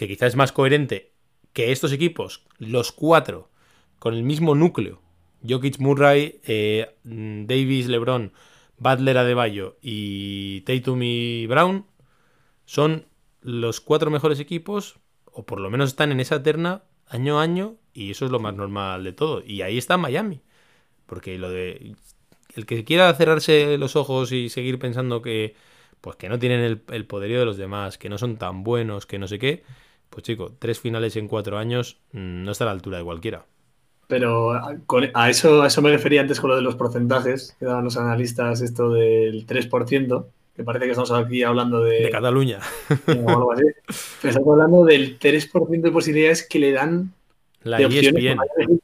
que quizás es más coherente que estos equipos, los cuatro, con el mismo núcleo, Jokic Murray, eh, Davis, LeBron, Butler Adebayo y Tatum Brown, son los cuatro mejores equipos, o por lo menos están en esa terna año a año, y eso es lo más normal de todo. Y ahí está Miami. Porque lo de. El que quiera cerrarse los ojos y seguir pensando que. Pues que no tienen el poderío de los demás, que no son tan buenos, que no sé qué. Pues chico, tres finales en cuatro años mm, no está a la altura de cualquiera. Pero a, eso, a eso me refería antes con lo de los porcentajes que daban los analistas, esto del 3%, que parece que estamos aquí hablando de... De Cataluña. O algo así. Estamos hablando del 3% de posibilidades que le dan la de opciones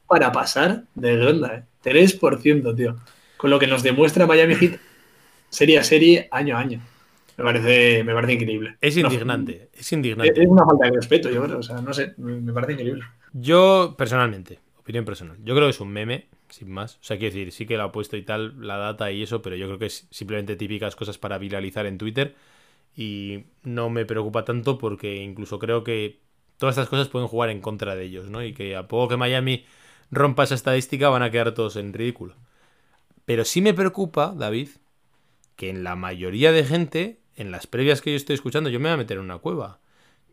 para pasar de ronda. ¿eh? 3%, tío. Con lo que nos demuestra Miami Heat serie a serie, año a año. Me parece, me parece increíble. Es indignante, es indignante. Es una falta de respeto, yo creo. O sea, no sé, me parece increíble. Yo, personalmente, opinión personal, yo creo que es un meme, sin más. O sea, quiero decir, sí que lo ha puesto y tal, la data y eso, pero yo creo que es simplemente típicas cosas para viralizar en Twitter. Y no me preocupa tanto porque incluso creo que todas estas cosas pueden jugar en contra de ellos, ¿no? Y que a poco que Miami rompa esa estadística van a quedar todos en ridículo. Pero sí me preocupa, David, que en la mayoría de gente en las previas que yo estoy escuchando, yo me voy a meter en una cueva.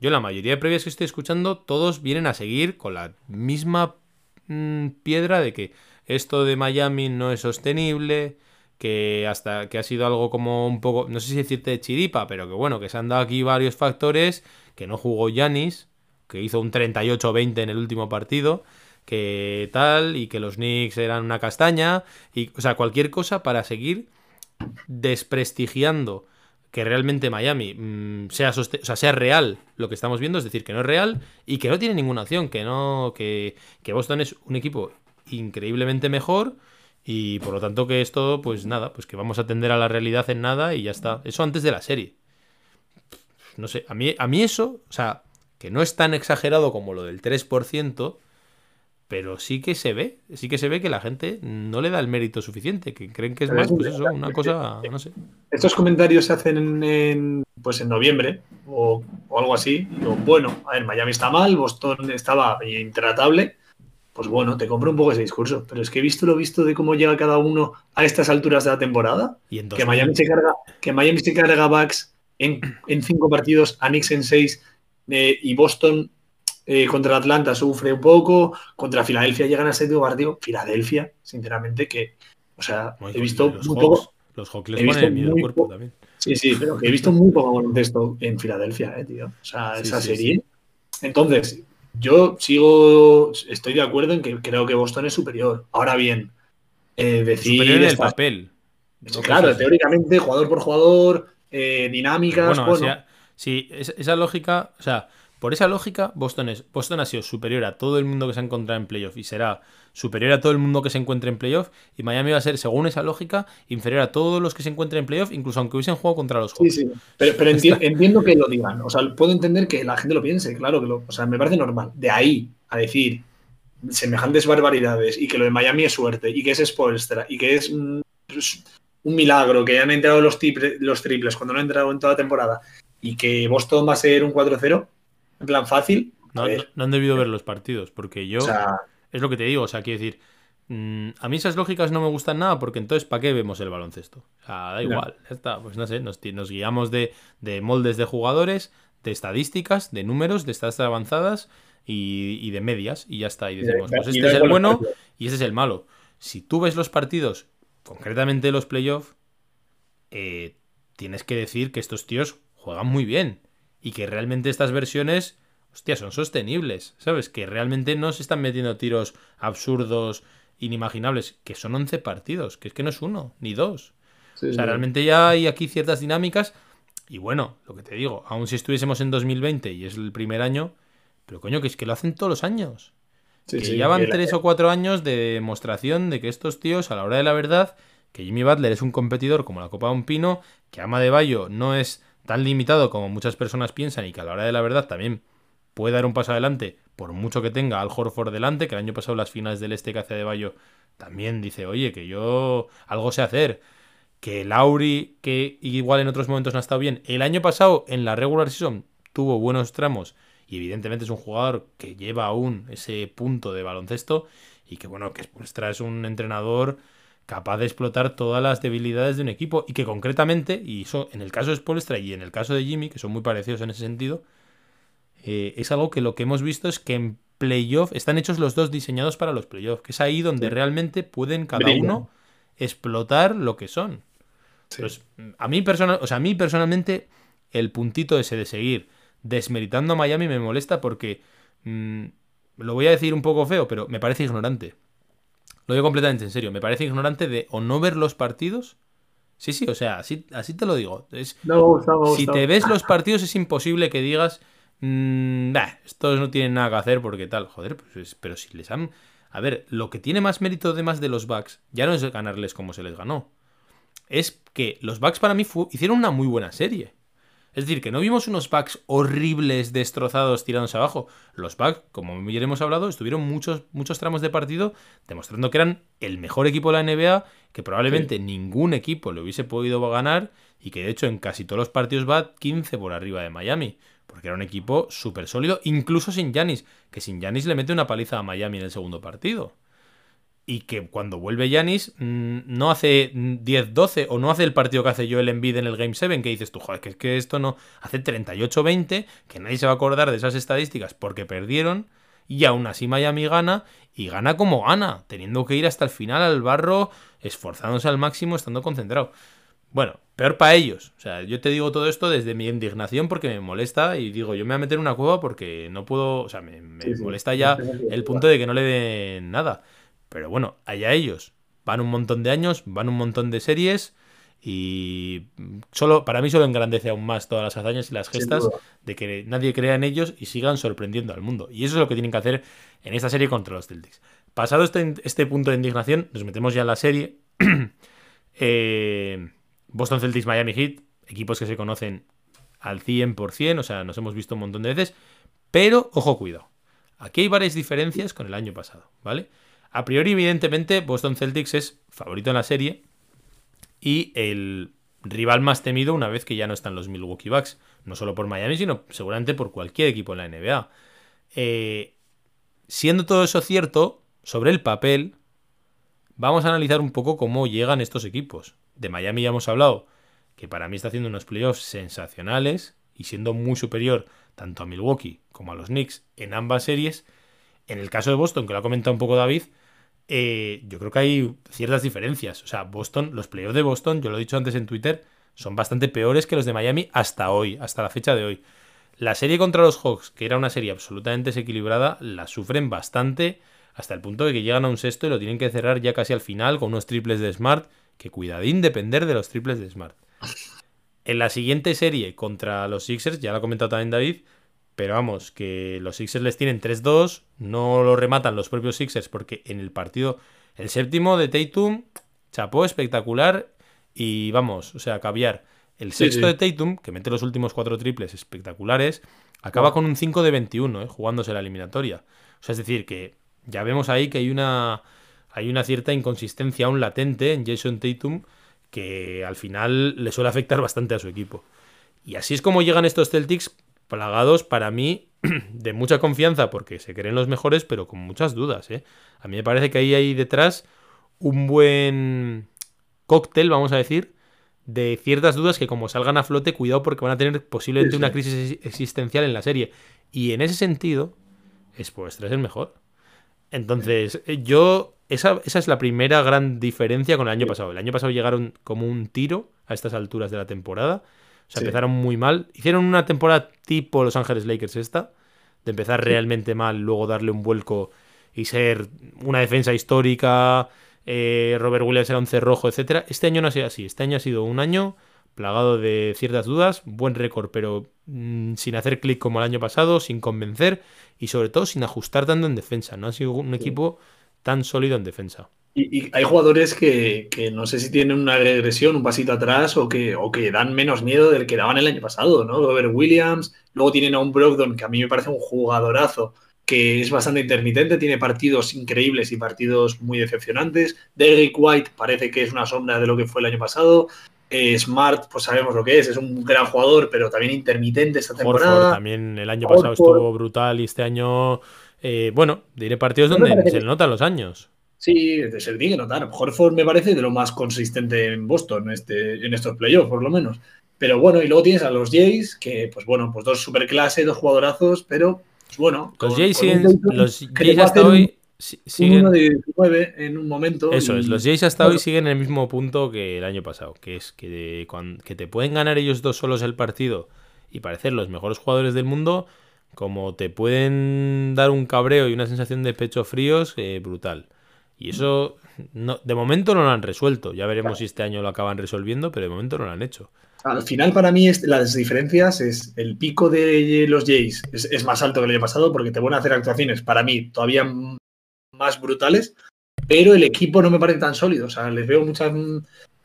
Yo la mayoría de previas que estoy escuchando, todos vienen a seguir con la misma mm, piedra de que esto de Miami no es sostenible, que hasta que ha sido algo como un poco, no sé si decirte chiripa, pero que bueno, que se han dado aquí varios factores, que no jugó Yanis, que hizo un 38-20 en el último partido, que tal, y que los Knicks eran una castaña, y, o sea, cualquier cosa para seguir desprestigiando que realmente Miami mm, sea, sea real lo que estamos viendo, es decir, que no es real y que no tiene ninguna opción, que no que, que Boston es un equipo increíblemente mejor y por lo tanto que esto, pues nada, pues que vamos a atender a la realidad en nada y ya está. Eso antes de la serie. No sé, a mí, a mí eso, o sea, que no es tan exagerado como lo del 3%, pero sí que se ve, sí que se ve que la gente no le da el mérito suficiente, que creen que es más, pues eso, una cosa, no sé. Estos comentarios se hacen en, pues en noviembre o, algo así. bueno, a ver, Miami está mal, Boston estaba intratable. Pues bueno, te compro un poco ese discurso. Pero es que he visto lo visto de cómo llega cada uno a estas alturas de la temporada. que Miami se carga, que Miami se carga backs en, en cinco partidos, a Knicks en seis, eh, y Boston eh, contra Atlanta sufre un poco, contra Filadelfia llegan al séptimo partido. Filadelfia, sinceramente, que, o sea, he visto muy poco. Los Hawks les ponen el cuerpo también. Sí, sí, pero que he visto muy poco baloncesto en Filadelfia, eh, tío. O sea, esa serie. Entonces, yo sigo, estoy de acuerdo en que creo que Boston es superior. Ahora bien, eh, decir. Superior en el papel. claro, teóricamente, jugador por jugador, eh, dinámicas. Bueno, sí, esa lógica, o sea, por esa lógica, Boston, es, Boston ha sido superior a todo el mundo que se ha encontrado en playoff y será superior a todo el mundo que se encuentre en playoff. Y Miami va a ser, según esa lógica, inferior a todos los que se encuentren en playoff, incluso aunque hubiesen jugado contra los Hawks. Sí, sí. Pero, entiendo que lo digan. O sea, puedo entender que la gente lo piense, claro que lo. O sea, me parece normal. De ahí a decir semejantes barbaridades y que lo de Miami es suerte y que es Spolstra y que es un, milagro que hayan entrado los, los triples cuando no han entrado en toda la temporada y que Boston va a ser un 4-0, en plan fácil. No, han debido ver los partidos, porque yo. es lo que te digo, o sea, quiero decir. Mm, a mí esas lógicas no me gustan nada porque entonces ¿para qué vemos el baloncesto? O sea, da igual, ya está, pues no sé, nos, guiamos de, moldes de jugadores, de estadísticas, de números, de estadísticas avanzadas y, de medias y ya está. Y decimos, pues este es el bueno y este es el malo. Si tú ves los partidos, concretamente los playoffs, eh, tienes que decir que estos tíos juegan muy bien y que realmente estas versiones, hostia, son sostenibles, ¿sabes? Que realmente no se están metiendo tiros absurdos, inimaginables, que son 11 partidos, que es que no es uno, ni dos. o sea, realmente ya hay aquí ciertas dinámicas y bueno, lo que te digo, aun si estuviésemos en 2020 y es el primer año, pero coño, que es que lo hacen todos los años. que ya van tres o cuatro años de demostración de que estos tíos, a la hora de la verdad, que Jimmy Butler es un competidor como la Copa de un Pino, que Ama de Bayo no es tan limitado como muchas personas piensan y que a la hora de la verdad también puede dar un paso adelante, por mucho que tenga al Horford delante, que el año pasado las finales del este que hace de Bayo también dice, oye, que yo algo sé hacer. Que Lauri, que igual en otros momentos no ha estado bien, el año pasado en la regular season tuvo buenos tramos y evidentemente es un jugador que lleva aún ese punto de baloncesto y que bueno, que es un entrenador capaz de explotar todas las debilidades de un equipo y que concretamente, y eso en el caso de Spolstra y en el caso de Jimmy, que son muy parecidos en ese sentido, eh, es algo que lo que hemos visto es que en playoff están hechos los dos diseñados para los playoffs, que es ahí donde realmente pueden cada uno explotar lo que son. a mí, personal, o sea, a mí personalmente el puntito ese de seguir desmeritando a Miami me molesta porque mm, lo voy a decir un poco feo, pero me parece ignorante. Lo digo completamente en serio. Me parece ignorante de o no ver los partidos. Sí, sí, o sea, así, así te lo digo. Es, si te ves los partidos es imposible que digas, mmm, estos no tienen nada que hacer porque tal. Joder, pues, pero si les han... A ver, lo que tiene más mérito además de los Bucks ya no es ganarles como se les ganó. Es que los Bucks para mí hicieron una muy buena serie. Es decir, que no vimos unos packs horribles, destrozados, tirándose abajo. Los packs, como ya hemos hablado, estuvieron muchos, muchos tramos de partido demostrando que eran el mejor equipo de la NBA, que probablemente ningún equipo le hubiese podido ganar y que de hecho en casi todos los partidos va 15 por arriba de Miami. Porque era un equipo súper sólido, incluso sin Yanis, que sin Yanis le mete una paliza a Miami en el segundo partido y que cuando vuelve Yanis mm, no hace 10-12 o no hace el partido que hace Joel Embiid en el Game 7 que dices tú, joder, que es que esto no hace 38-20, que nadie se va a acordar de esas estadísticas porque perdieron y aún así Miami gana y gana como gana, teniendo que ir hasta el final al barro, esforzándose al máximo, estando concentrado. Bueno, peor para ellos. O sea, yo te digo todo esto desde mi indignación porque me molesta y digo, yo me voy a meter en una cueva porque no puedo, o sea, me, molesta ya el punto de que no le den nada. Pero bueno, allá ellos. Van un montón de años, van un montón de series y solo para mí solo engrandece aún más todas las hazañas y las gestas de que nadie crea en ellos y sigan sorprendiendo al mundo. Y eso es lo que tienen que hacer en esta serie contra los Celtics. Pasado este, este punto de indignación, nos metemos ya en la serie. Eh, Boston Celtics, Miami Heat, equipos que se conocen al 100%, o sea, nos hemos visto un montón de veces, pero ojo, cuidado. Aquí hay varias diferencias con el año pasado, ¿vale? A priori, evidentemente, Boston Celtics es favorito en la serie y el rival más temido una vez que ya no están los Milwaukee Bucks. No solo por Miami, sino seguramente por cualquier equipo en la NBA. Eh, siendo todo eso cierto, sobre el papel, vamos a analizar un poco cómo llegan estos equipos. De Miami ya hemos hablado, que para mí está haciendo unos playoffs sensacionales y siendo muy superior tanto a Milwaukee como a los Knicks en ambas series. En el caso de Boston, que lo ha comentado un poco David, eh, yo creo que hay ciertas diferencias. O sea, Boston, los playoffs de Boston, yo lo he dicho antes en Twitter, son bastante peores que los de Miami hasta hoy, hasta la fecha de hoy. La serie contra los Hawks, que era una serie absolutamente desequilibrada, la sufren bastante hasta el punto de que llegan a un sexto y lo tienen que cerrar ya casi al final con unos triples de Smart, que cuidadín depender de los triples de Smart. En la siguiente serie contra los Sixers, ya lo ha comentado también David, pero vamos, que los Sixers les tienen 3-2, no lo rematan los propios Sixers porque en el partido, el séptimo de Tatum, chapó espectacular y vamos, o sea, caviar. El sexto de Tatum, que mete los últimos cuatro triples espectaculares, acaba con un 5 de 21, eh, jugándose la eliminatoria. O sea, es decir, que ya vemos ahí que hay una, hay una cierta inconsistencia aún latente en Jason Tatum que al final le suele afectar bastante a su equipo. Y así es como llegan estos Celtics plagados para mí de mucha confianza porque se creen los mejores, pero con muchas dudas. ¿eh? A mí me parece que ahí hay detrás un buen cóctel, vamos a decir, de ciertas dudas que como salgan a flote, cuidado porque van a tener posiblemente una crisis existencial en la serie. Y en ese sentido, Spoelstra es el mejor. Entonces, yo esa, es la primera gran diferencia con el año pasado. El año pasado llegaron como un tiro a estas alturas de la temporada. O sea, empezaron muy mal. Hicieron una temporada tipo Los Ángeles Lakers esta, de empezar realmente mal, luego darle un vuelco y ser una defensa histórica. Eh, Robert Williams era un cerrojo, etcétera. Este año no ha sido así. Este año ha sido un año plagado de ciertas dudas, buen récord, pero mm, sin hacer clic como el año pasado, sin convencer y sobre todo sin ajustar tanto en defensa. No ha sido un equipo tan sólido en defensa. Y, hay jugadores que, no sé si tienen una regresión, un pasito atrás o que, o que dan menos miedo del que daban el año pasado, ¿no? Robert Williams, luego tienen a un Brogdon que a mí me parece un jugadorazo, que es bastante intermitente, tiene partidos increíbles y partidos muy decepcionantes. Derrick White parece que es una sombra de lo que fue el año pasado. Eh, Smart, pues sabemos lo que es, es un gran jugador, pero también intermitente esta temporada. también el año pasado estuvo brutal y este año eh, bueno, diré partidos donde se notan los años. Sí, se tiene que notar. Horford me parece de lo más consistente en Boston este, en estos playoffs, por lo menos. Pero bueno, y luego tienes a los Jays, que pues bueno, pues dos superclase, dos jugadorazos, pero pues bueno. Los Jays los Jays hasta hoy siguen de en un momento. Eso es, los Jays hasta hoy siguen en el mismo punto que el año pasado, que es que, que te pueden ganar ellos dos solos el partido y parecer los mejores jugadores del mundo, como te pueden dar un cabreo y una sensación de pecho fríos, eh, brutal. Y eso, no, de momento no lo han resuelto. Ya veremos si este año lo acaban resolviendo, pero de momento no lo han hecho. Al final, para mí, las diferencias es el pico de los Jays es, más alto que el año pasado porque te van a hacer actuaciones, para mí, todavía más brutales, pero el equipo no me parece tan sólido. O sea, les veo muchas,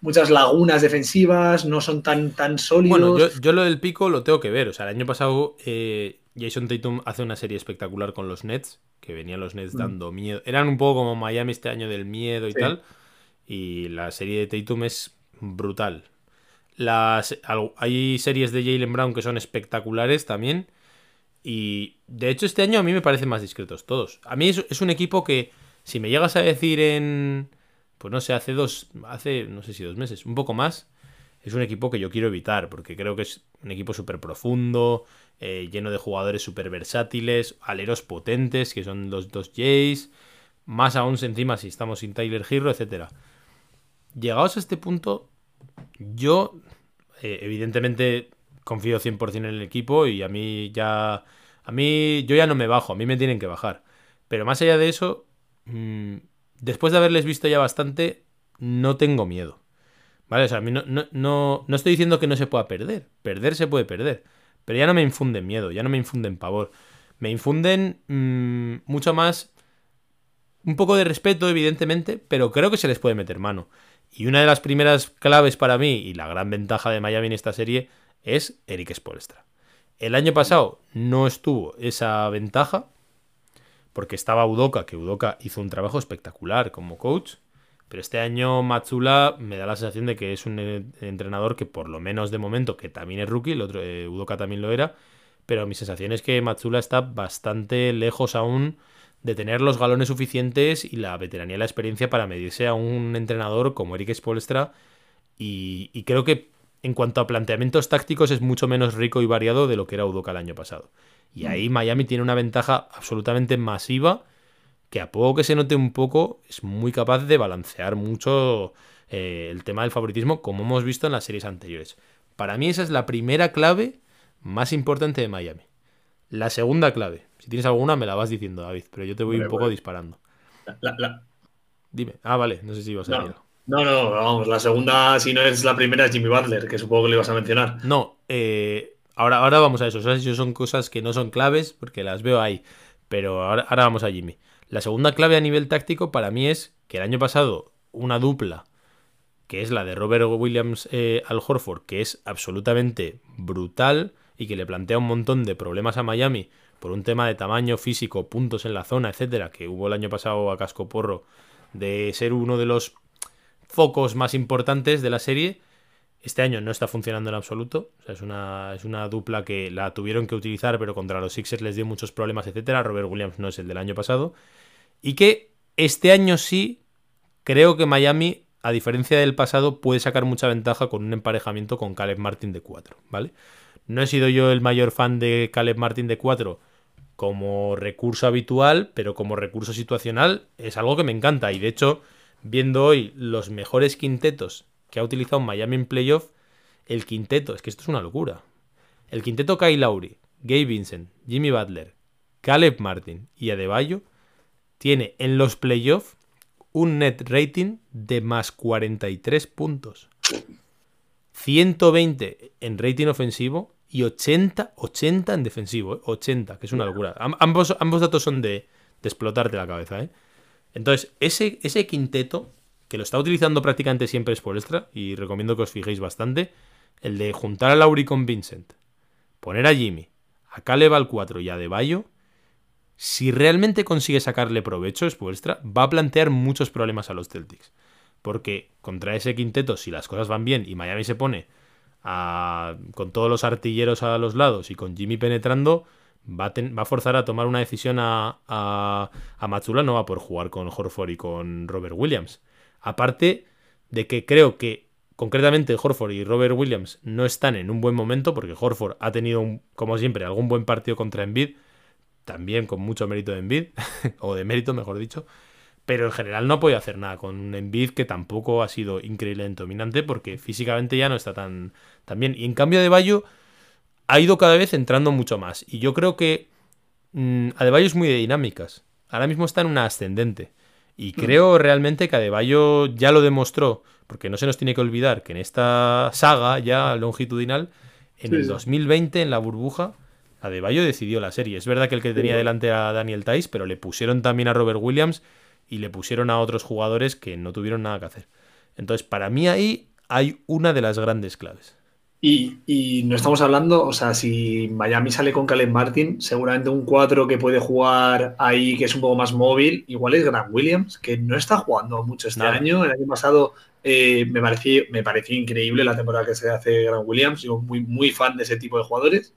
muchas lagunas defensivas, no son tan, tan sólidos. Bueno, yo, yo, lo del pico lo tengo que ver. O sea, el año pasado eh, Jason Tatum hace una serie espectacular con los Nets, que venían los Nets mm. dando miedo. Eran un poco como Miami este año del miedo y tal. Y la serie de Tatum es brutal. Las, hay series de Jalen Brown que son espectaculares también. Y de hecho este año a mí me parecen más discretos todos. A mí es, un equipo que si me llegas a decir en... Pues no sé, hace dos... Hace no sé si dos meses, un poco más. Es un equipo que yo quiero evitar porque creo que es un equipo súper profundo, eh, lleno de jugadores súper versátiles, aleros potentes, que son los dos Jays, más aún encima si estamos sin Tyler Hero, etc. Llegados a este punto, yo eh, evidentemente confío 100% en el equipo y a mí ya... A mí yo ya no me bajo, a mí me tienen que bajar. Pero más allá de eso, mm, después de haberles visto ya bastante, no tengo miedo. ¿Vale? O sea, a mí no, no, no, no estoy diciendo que no se pueda perder. Perder se puede perder. Pero ya no me infunden miedo, ya no me infunden pavor. Me infunden mm, mucho más un poco de respeto, evidentemente, pero creo que se les puede meter mano. Y una de las primeras claves para mí y la gran ventaja de Miami en esta serie es Eric Spolstra. El año pasado no estuvo esa ventaja porque estaba Udoka, que Udoka hizo un trabajo espectacular como coach, pero este año Matsula me da la sensación de que es un eh, entrenador que por lo menos de momento, que también es rookie, el otro eh, Udoka también lo era, pero mi sensación es que Matsula está bastante lejos aún de tener los galones suficientes y la veteranía y la experiencia para medirse a un entrenador como Eric Spolstra y, y creo que en cuanto a planteamientos tácticos es mucho menos rico y variado de lo que era Udoka el año pasado. Y ahí Miami tiene una ventaja absolutamente masiva que a poco que se note un poco, es muy capaz de balancear mucho eh, el tema del favoritismo, como hemos visto en las series anteriores. Para mí esa es la primera clave más importante de Miami. La segunda clave, si tienes alguna me la vas diciendo, David, pero yo te voy un poco disparando. Dime. Ah, vale, no sé si ibas a decirlo. No, no, vamos, la segunda, si no es la primera, es Jimmy Butler, que supongo que le ibas a mencionar. No, eh, ahora, ahora vamos a eso. O son cosas que no son claves, porque las veo ahí. Pero ahora, ahora vamos a Jimmy. La segunda clave a nivel táctico para mí es que el año pasado una dupla, que es la de Robert Williams eh, al Horford, que es absolutamente brutal y que le plantea un montón de problemas a Miami por un tema de tamaño físico, puntos en la zona, etcétera, que hubo el año pasado a casco porro de ser uno de los focos más importantes de la serie, este año no está funcionando en absoluto. Es una, es una dupla que la tuvieron que utilizar, pero contra los Sixers les dio muchos problemas, etcétera. Robert Williams no es el del año pasado. Y que este año sí, creo que Miami, a diferencia del pasado, puede sacar mucha ventaja con un emparejamiento con Caleb Martin de 4, ¿vale? No he sido yo el mayor fan de Caleb Martin de 4 como recurso habitual, pero como recurso situacional es algo que me encanta. Y de hecho, viendo hoy los mejores quintetos que ha utilizado Miami en playoff, el quinteto, es que esto es una locura. El quinteto Kyle Lowry, Gabe Vincent, Jimmy Butler, Caleb Martin y Adebayo tiene en los playoffs un net rating de más 43 puntos. 120 en rating ofensivo y 80, 80 en defensivo, 80, ¿eh? que es una locura. ambos, ambos datos son de, de explotarte la cabeza, ¿eh? Entonces, ese, ese quinteto que lo está utilizando prácticamente siempre es por extra, y recomiendo que os fijéis bastante, el de juntar a Lauri con Vincent, poner a Jimmy, a Caleb al 4 y a Deballo, si realmente consigue sacarle provecho es vuestra, va a plantear muchos problemas a los Celtics. Porque contra ese quinteto, si las cosas van bien y Miami se pone con todos los artilleros a los lados y con Jimmy penetrando, va a, forzar a tomar una decisión a, a, a Matsula, no va a por jugar con Horford y con Robert Williams. Aparte de que creo que concretamente Horford y Robert Williams no están en un buen momento, porque Horford ha tenido, como siempre, algún buen partido contra Embiid, también con mucho mérito de Embiid, o de mérito, mejor dicho, pero en general no ha podido hacer nada con un Embiid que tampoco ha sido increíblemente dominante, porque físicamente ya no está tan, tan bien. Y en cambio, de Bayo ha ido cada vez entrando mucho más. Y yo creo que mmm, Adebayo es muy de dinámicas. Ahora mismo está en una ascendente. Y creo realmente que Adebayo ya lo demostró, porque no se nos tiene que olvidar que en esta saga ya longitudinal, en el 2020, en la burbuja, Adebayo decidió la serie. Es verdad que el que tenía delante era Daniel Tice, pero le pusieron también a Robert Williams y le pusieron a otros jugadores que no tuvieron nada que hacer. Entonces, para mí ahí hay una de las grandes claves. Y, no estamos hablando, o sea, si Miami sale con Caleb Martin, seguramente un 4 que puede jugar ahí, que es un poco más móvil, igual es Grant Williams, que no está jugando mucho este año. El año pasado eh, me, pareció, me pareció increíble la temporada que se hace Grant Williams. Yo muy, muy fan de ese tipo de jugadores.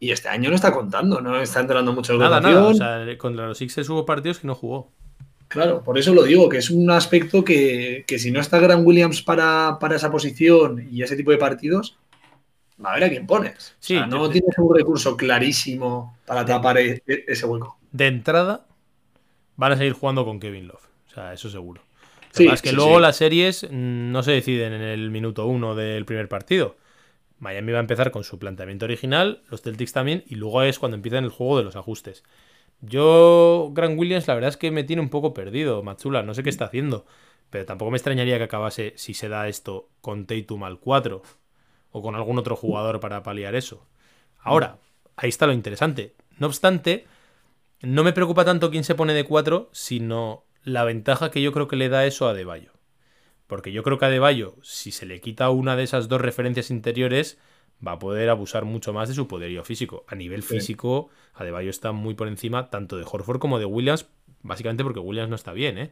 Y este año no está contando, no está entrando mucho en Nada, nada. O sea, contra los Sixers hubo partidos que no jugó. Claro, por eso lo digo, que es un aspecto que, que si no está Grant Williams para, para esa posición y ese tipo de partidos, a ver a quién pones. no tienes un recurso clarísimo para tapar e, e, ese hueco. De entrada, van a seguir jugando con Kevin Love. O sea, eso seguro. Lo es que luego las series no se deciden en el minuto uno del primer partido. Miami va a empezar con su planteamiento original, los Celtics también, y luego es cuando empiezan el juego de los ajustes. Yo, Grant Williams, la verdad es que me tiene un poco perdido, Matsula. No sé qué está haciendo. Pero tampoco me extrañaría que acabase, si se da esto, con Tatum al 4 o con algún otro jugador para paliar eso. Ahora, ahí está lo interesante. No obstante, no me preocupa tanto quién se pone de 4, sino la ventaja que yo creo que le da eso a Deballo. Porque yo creo que a Deballo, si se le quita una de esas dos referencias interiores, va a poder abusar mucho más de su poderío físico. A nivel físico, Adebayo está muy por encima tanto de Horford como de Williams, básicamente porque Williams no está bien, ¿eh?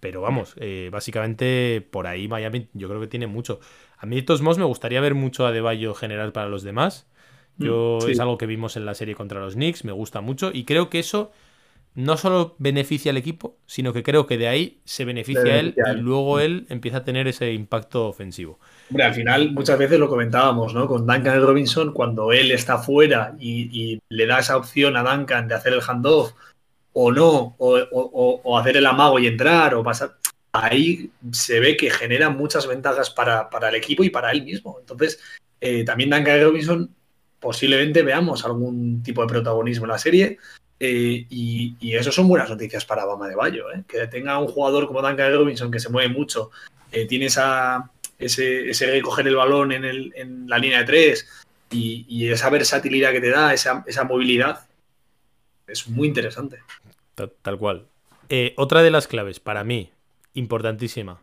Pero vamos, eh, básicamente por ahí Miami yo creo que tiene mucho. A mí de todos modos me gustaría ver mucho a Adebayo general para los demás. Yo mm, es algo que vimos en la serie contra los Knicks, me gusta mucho y creo que eso no solo beneficia al equipo, sino que creo que de ahí se beneficia a él y luego él empieza a tener ese impacto ofensivo. Hombre, al final muchas veces lo comentábamos, ¿no? Con Duncan Robinson, cuando él está fuera y, le da esa opción a Duncan de hacer el handoff o no, o, hacer el amago y entrar, o pasar. Ahí se ve que genera muchas ventajas para, el equipo y para él mismo. Entonces, eh, también Duncan Robinson posiblemente veamos algún tipo de protagonismo en la serie. Eh, y, eso son buenas noticias para Bama de Bayo. ¿eh? Que tenga un jugador como Duncan Robinson que se mueve mucho, tiene esa, ese, ese recoger el balón en, el, en, la línea de tres y, esa versatilidad que te da, esa, movilidad, es muy interesante. Tal, cual. otra de las claves para mí, importantísima,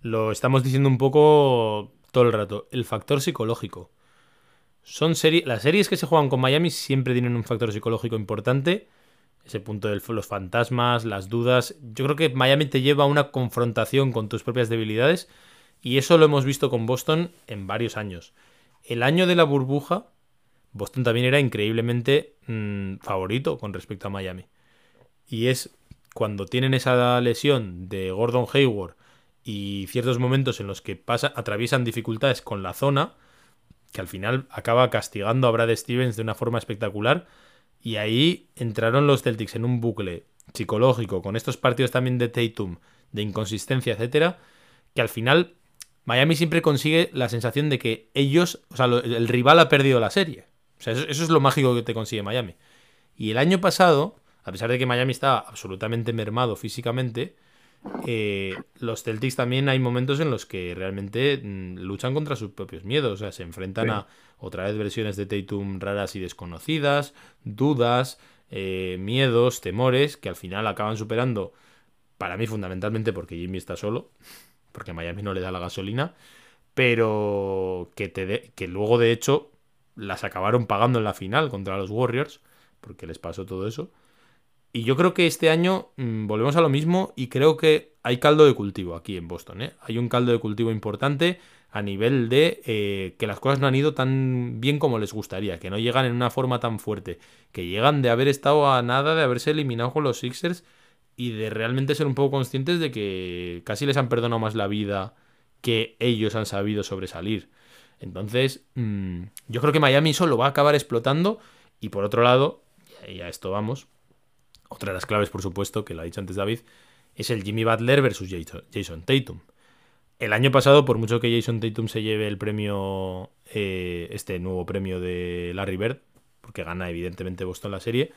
lo estamos diciendo un poco todo el rato, el factor psicológico. son series. Las series que se juegan con Miami siempre tienen un factor psicológico importante. Ese punto de los fantasmas, las dudas. Yo creo que Miami te lleva a una confrontación con tus propias debilidades. Y eso lo hemos visto con Boston en varios años. El año de la burbuja, Boston también era increíblemente mm, favorito con respecto a Miami. Y es cuando tienen esa lesión de Gordon Hayward y ciertos momentos en los que pasa, atraviesan dificultades con la zona, que al final acaba castigando a Brad Stevens de una forma espectacular. Y ahí entraron los Celtics en un bucle psicológico con estos partidos también de Tatum, de inconsistencia, etcétera, que al final Miami siempre consigue la sensación de que ellos, o sea, el rival ha perdido la serie. O sea, eso, eso es lo mágico que te consigue Miami. Y el año pasado, a pesar de que Miami estaba absolutamente mermado físicamente, eh, los Celtics también hay momentos en los que realmente mm, luchan contra sus propios miedos. O sea, se enfrentan a otra vez versiones de Tatum raras y desconocidas, dudas, eh, miedos, temores, que al final acaban superando, para mí fundamentalmente porque Jimmy está solo, porque Miami no le da la gasolina, pero que, te que luego de hecho las acabaron pagando en la final contra los Warriors, porque les pasó todo eso. Y yo creo que este año mm, volvemos a lo mismo y creo que hay caldo de cultivo aquí en Boston. ¿eh? Hay un caldo de cultivo importante a nivel de eh, que las cosas no han ido tan bien como les gustaría, que no llegan en una forma tan fuerte, que llegan de haber estado a nada, de haberse eliminado con los Sixers y de realmente ser un poco conscientes de que casi les han perdonado más la vida que ellos han sabido sobresalir. Entonces, mm, yo creo que Miami solo va a acabar explotando y por otro lado, y a esto vamos, otra de las claves, por supuesto, que lo ha dicho antes David, es el Jimmy Butler versus Jason Tatum. El año pasado, por mucho que Jason Tatum se lleve el premio, eh, este nuevo premio de Larry Bird, porque gana evidentemente Boston la serie,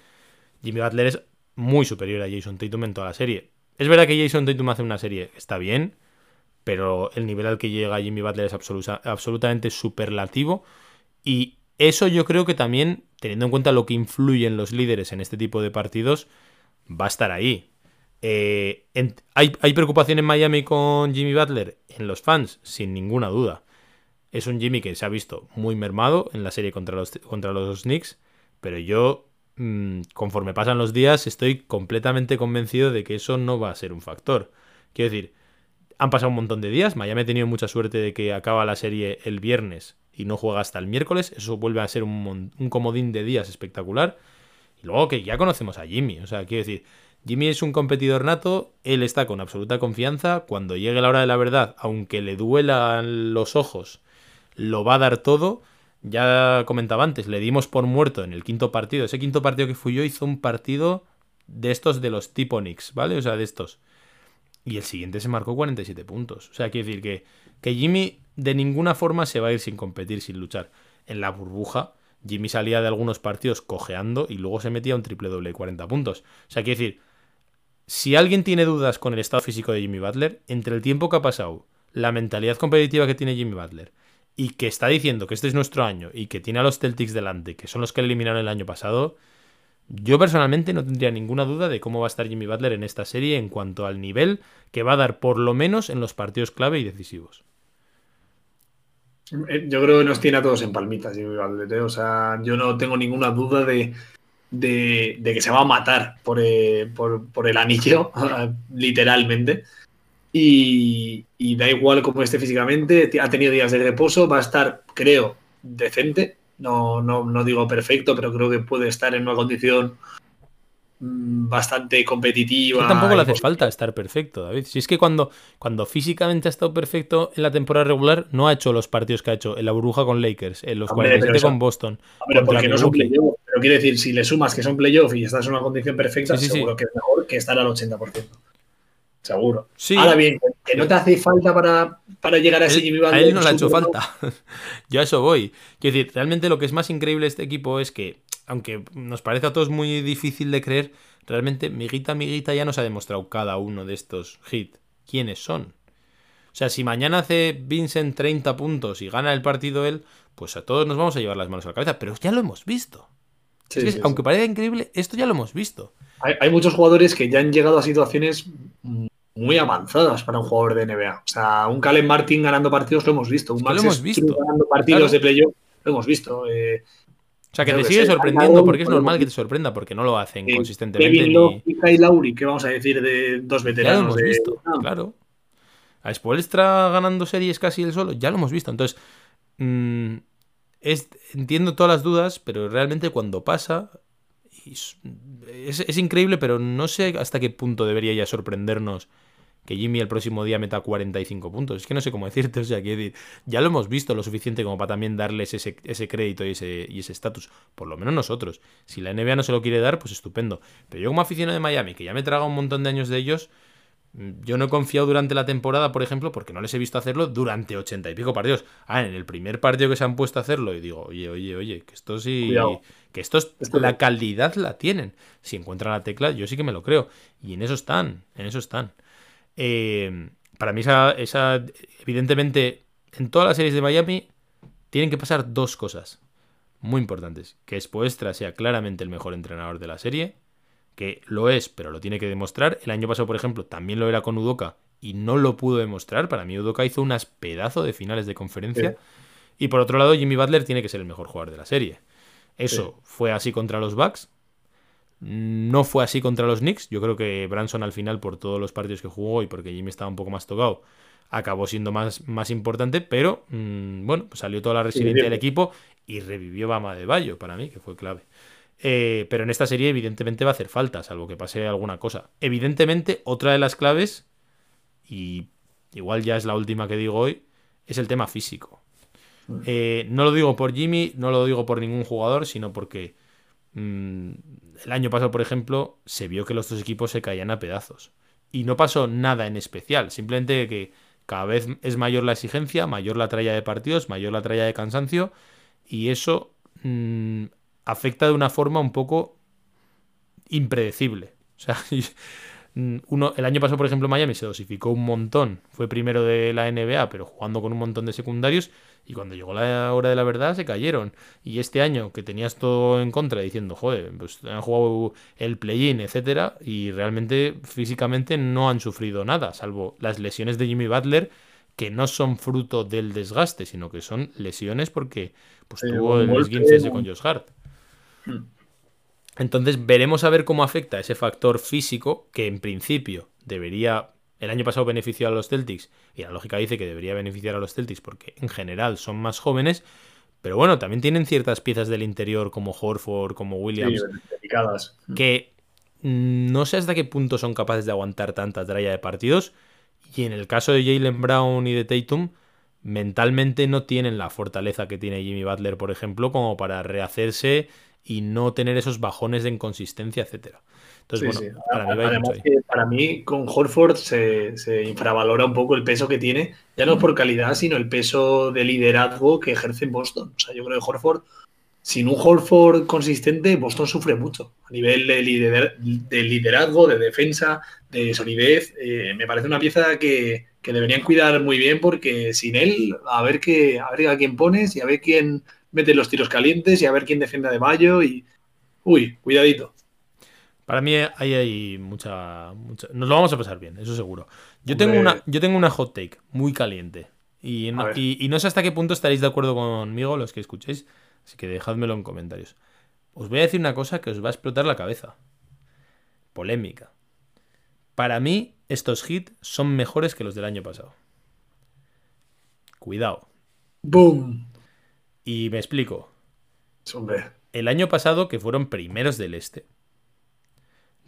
Jimmy Butler es muy superior a Jason Tatum en toda la serie. Es verdad que Jason Tatum hace una serie, está bien, pero el nivel al que llega Jimmy Butler es absolutamente superlativo y eso yo creo que también, teniendo en cuenta lo que influyen los líderes en este tipo de partidos, va a estar ahí. Eh, ¿hay, preocupación en Miami con Jimmy Butler? En los fans, sin ninguna duda. Es un Jimmy que se ha visto muy mermado en la serie contra los, contra los Knicks, pero yo, mm, conforme pasan los días, estoy completamente convencido de que eso no va a ser un factor. Quiero decir, han pasado un montón de días, Miami ha tenido mucha suerte de que acaba la serie el viernes y no juega hasta el miércoles, eso vuelve a ser un, comodín de días espectacular. Y luego que ya conocemos a Jimmy, o sea, quiero decir, Jimmy es un competidor nato, él está con absoluta confianza, cuando llegue la hora de la verdad, aunque le duelan los ojos, lo va a dar todo. Ya comentaba antes, le dimos por muerto en el quinto partido. Ese quinto partido que fui yo hizo un partido de estos de los tipo Knicks, ¿vale? O sea, de estos. Y el siguiente se marcó 47 puntos. O sea, quiero decir que, que Jimmy de ninguna forma se va a ir sin competir, sin luchar. En la burbuja, Jimmy salía de algunos partidos cojeando y luego se metía un triple doble de 40 puntos. O sea, quiero decir, si alguien tiene dudas con el estado físico de Jimmy Butler, entre el tiempo que ha pasado, la mentalidad competitiva que tiene Jimmy Butler y que está diciendo que este es nuestro año y que tiene a los Celtics delante, que son los que eliminaron el año pasado, yo personalmente no tendría ninguna duda de cómo va a estar Jimmy Butler en esta serie en cuanto al nivel que va a dar por lo menos en los partidos clave y decisivos. Eh, yo creo que nos tiene a todos en palmitas, ¿eh? O sea, yo no tengo ninguna duda de, que se va a matar por, eh, el anillo, literalmente. Y, da igual cómo esté físicamente, ha tenido días de reposo, va a estar, creo, decente. No, no, no digo perfecto, pero creo que puede estar en una condición Mm, bastante competitiva. tampoco le hace falta estar perfecto, David. Si es que cuando, cuando físicamente ha estado perfecto en la temporada regular, no ha hecho los partidos que ha hecho en la burbuja con Lakers, en los 47 con Boston. Porque no son playoff. Pero quiere decir, si le sumas que son playoff y estás en una condición perfecta, seguro que es mejor que estar al 80%. Seguro. Ahora bien, que no te hace falta para, para llegar a ese Jimmy A él no le ha hecho falta. Yo a eso voy. Quiero decir, realmente lo que es más increíble este equipo es que aunque nos parece a todos muy difícil de creer, realmente miguita miguita ya nos ha demostrado cada uno de estos hits quiénes son. O sea, si mañana hace Vincent 30 puntos y gana el partido él, pues a todos nos vamos a llevar las manos a la cabeza, pero ya lo hemos visto. aunque parezca increíble, esto ya lo hemos visto. Hay, muchos jugadores que ya han llegado a situaciones muy avanzadas para un jugador de NBA. O sea, un Calen Martin ganando partidos lo hemos visto. Un Max lo hemos visto. ganando partidos de playoff lo hemos visto. Eh, o sea, que te sigue sorprendiendo porque es normal que te sorprenda, porque no lo hacen consistentemente. Kevin Love y Kyle Lauri, ¿qué vamos a decir de dos veteranos? Ya lo hemos visto, claro. A Spoelstra ganando series casi el solo, ya lo hemos visto. Entonces, mm, entiendo todas las dudas, pero realmente cuando pasa, es, increíble, pero no sé hasta qué punto debería ya sorprendernos que Jimmy el próximo día meta 45 puntos. Es que no sé cómo decirte, o sea, que ya lo hemos visto lo suficiente como para también darles ese, ese crédito y ese y ese estatus. Por lo menos nosotros. Si la NBA no se lo quiere dar, pues estupendo. Pero yo como aficionado de Miami, que ya me traga un montón de años de ellos, yo no he confiado durante la temporada, por ejemplo, porque no les he visto hacerlo durante ochenta y pico partidos. Ah, en el primer partido que se han puesto a hacerlo, y digo, oye, oye, oye, que esto sí. Que esto es. la calidad la tienen. Si encuentran la tecla, yo sí que me lo creo. Y en eso están, en eso están. Eh, para mí, esa, esa. Evidentemente, en todas las series de Miami, tienen que pasar dos cosas muy importantes. Que Spoestra sea claramente el mejor entrenador de la serie que lo es, pero lo tiene que demostrar. El año pasado, por ejemplo, también lo era con Udoka y no lo pudo demostrar. Para mí, Udoka hizo unas pedazos de finales de conferencia. Y por otro lado, Jimmy Butler tiene que ser el mejor jugador de la serie. Eso fue así contra los Bucks. No fue así contra los Knicks. Yo creo que Branson al final, por todos los partidos que jugó y porque Jimmy estaba un poco más tocado, acabó siendo más, más importante. Pero mm, bueno, pues salió toda la resiliencia del equipo y revivió Bama de Bayo para mí, que fue clave. Eh, pero en esta serie, evidentemente, va a hacer falta, salvo que pase alguna cosa. Evidentemente, otra de las claves, y igual ya es la última que digo hoy, es el tema físico. Eh, no lo digo por Jimmy, no lo digo por ningún jugador, sino porque mm, el año pasado, por ejemplo, se vio que los dos equipos se caían a pedazos. Y no pasó nada en especial, simplemente que cada vez es mayor la exigencia, mayor la tralla de partidos, mayor la tralla de cansancio, y eso mm, afecta de una forma un poco impredecible. O sea, uno, el año pasado, por ejemplo, Miami se dosificó un montón. Fue primero de la NBA, pero jugando con un montón de secundarios. Y cuando llegó la hora de la verdad, se cayeron. Y este año, que tenías todo en contra, diciendo, joder, pues han jugado el play-in, etcétera, y realmente físicamente no han sufrido nada, salvo las lesiones de Jimmy Butler, que no son fruto del desgaste, sino que son lesiones porque pues, tuvo el 15 con Josh Hart. Hmm. Entonces veremos a ver cómo afecta ese factor físico que en principio debería, el año pasado benefició a los Celtics y la lógica dice que debería beneficiar a los Celtics porque en general son más jóvenes, pero bueno, también tienen ciertas piezas del interior como Horford, como Williams, que no sé hasta qué punto son capaces de aguantar tanta tralla de partidos y en el caso de Jalen Brown y de Tatum, mentalmente no tienen la fortaleza que tiene Jimmy Butler, por ejemplo, como para rehacerse y no tener esos bajones de inconsistencia, etcétera. Entonces, bueno, Para, mí Además para mí con Horford se, infravalora un poco el peso que tiene, ya no por calidad, sino el peso de liderazgo que ejerce en Boston. O sea, yo creo que Horford, sin un Horford consistente, Boston sufre mucho. A nivel de, liderazgo, de defensa, de solidez, eh, me parece una pieza que, que, deberían cuidar muy bien porque sin él, a ver, qué, a ver a quién pones y a ver quién mete los tiros calientes y a ver quién defiende de Mayo y... Uy, cuidadito. Para mí ahí hay mucha, Nos lo vamos a pasar bien, eso seguro. Yo tengo, una, yo tengo una hot take muy caliente. Y no, y, no sé hasta qué punto estaréis de acuerdo conmigo los que escuchéis. Así que dejádmelo en comentarios. Os voy a decir una cosa que os va a explotar la cabeza. Polémica. Para mí, estos hits son mejores que los del año pasado. Cuidado. Boom. Y me explico. El año pasado, que fueron primeros del este,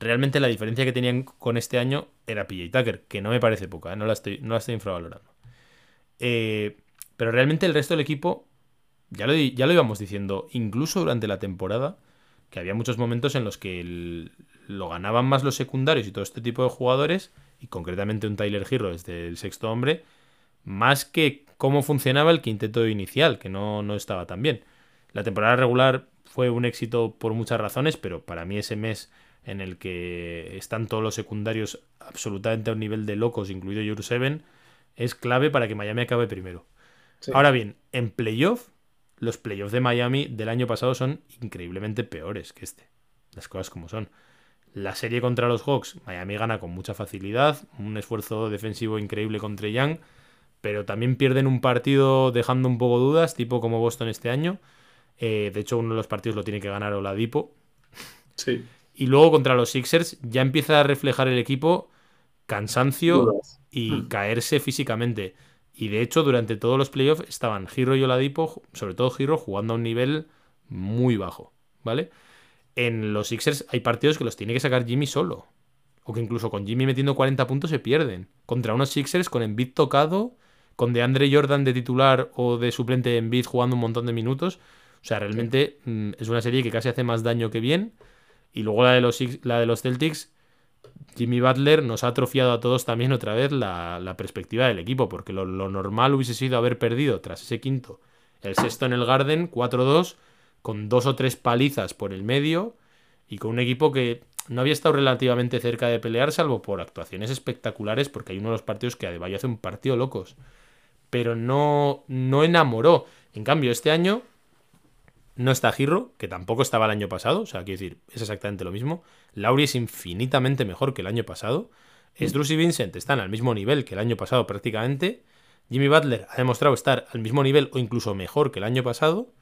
realmente la diferencia que tenían con este año era PJ Tucker, que no me parece poca, ¿eh? no, la estoy, no la estoy infravalorando. Eh, pero realmente el resto del equipo, ya lo, ya lo íbamos diciendo, incluso durante la temporada, que había muchos momentos en los que lo ganaban más los secundarios y todo este tipo de jugadores, y concretamente un Tyler Hero desde el sexto hombre, más que cómo funcionaba el quinteto inicial, que no, no estaba tan bien. La temporada regular fue un éxito por muchas razones, pero para mí ese mes en el que están todos los secundarios absolutamente a un nivel de locos, incluido Your Seven, es clave para que Miami acabe primero. Ahora bien, en playoff, los playoffs de Miami del año pasado son increíblemente peores que este. Las cosas como son. La serie contra los Hawks, Miami gana con mucha facilidad, un esfuerzo defensivo increíble contra Young pero también pierden un partido dejando un poco dudas, tipo como Boston este año. Eh, de hecho, uno de los partidos lo tiene que ganar Oladipo. Sí. Y luego contra los Sixers ya empieza a reflejar el equipo cansancio y Hmm. caerse físicamente. Y de hecho, durante todos los playoffs estaban Giro y Oladipo, sobre todo Giro, jugando a un nivel muy bajo, ¿vale? En los Sixers hay partidos que los tiene que sacar Jimmy solo. O que incluso con Jimmy metiendo 40 puntos se pierden. Contra unos Sixers con Embiid tocado, con DeAndre Jordan de titular o de suplente en Embiid jugando un montón de minutos. O sea, realmente mm, es una serie que casi hace más daño que bien. Y luego la de los, la de los Celtics, Jimmy Butler nos ha atrofiado a todos también otra vez la, la perspectiva del equipo, porque lo, lo normal hubiese sido haber perdido tras ese quinto, el sexto en el Garden, 4-2, con dos o tres palizas por el medio y con un equipo que no había estado relativamente cerca de pelear, salvo por actuaciones espectaculares, porque hay uno de los partidos que Adebayo hace un partido locos, pero no, no enamoró. En cambio, este año no está Girro, que tampoco estaba el año pasado, o sea, quiero decir, es exactamente lo mismo. Lauri es infinitamente mejor que el año pasado. Struz y Vincent están al mismo nivel que el año pasado prácticamente. Jimmy Butler ha demostrado estar al mismo nivel o incluso mejor que el año pasado.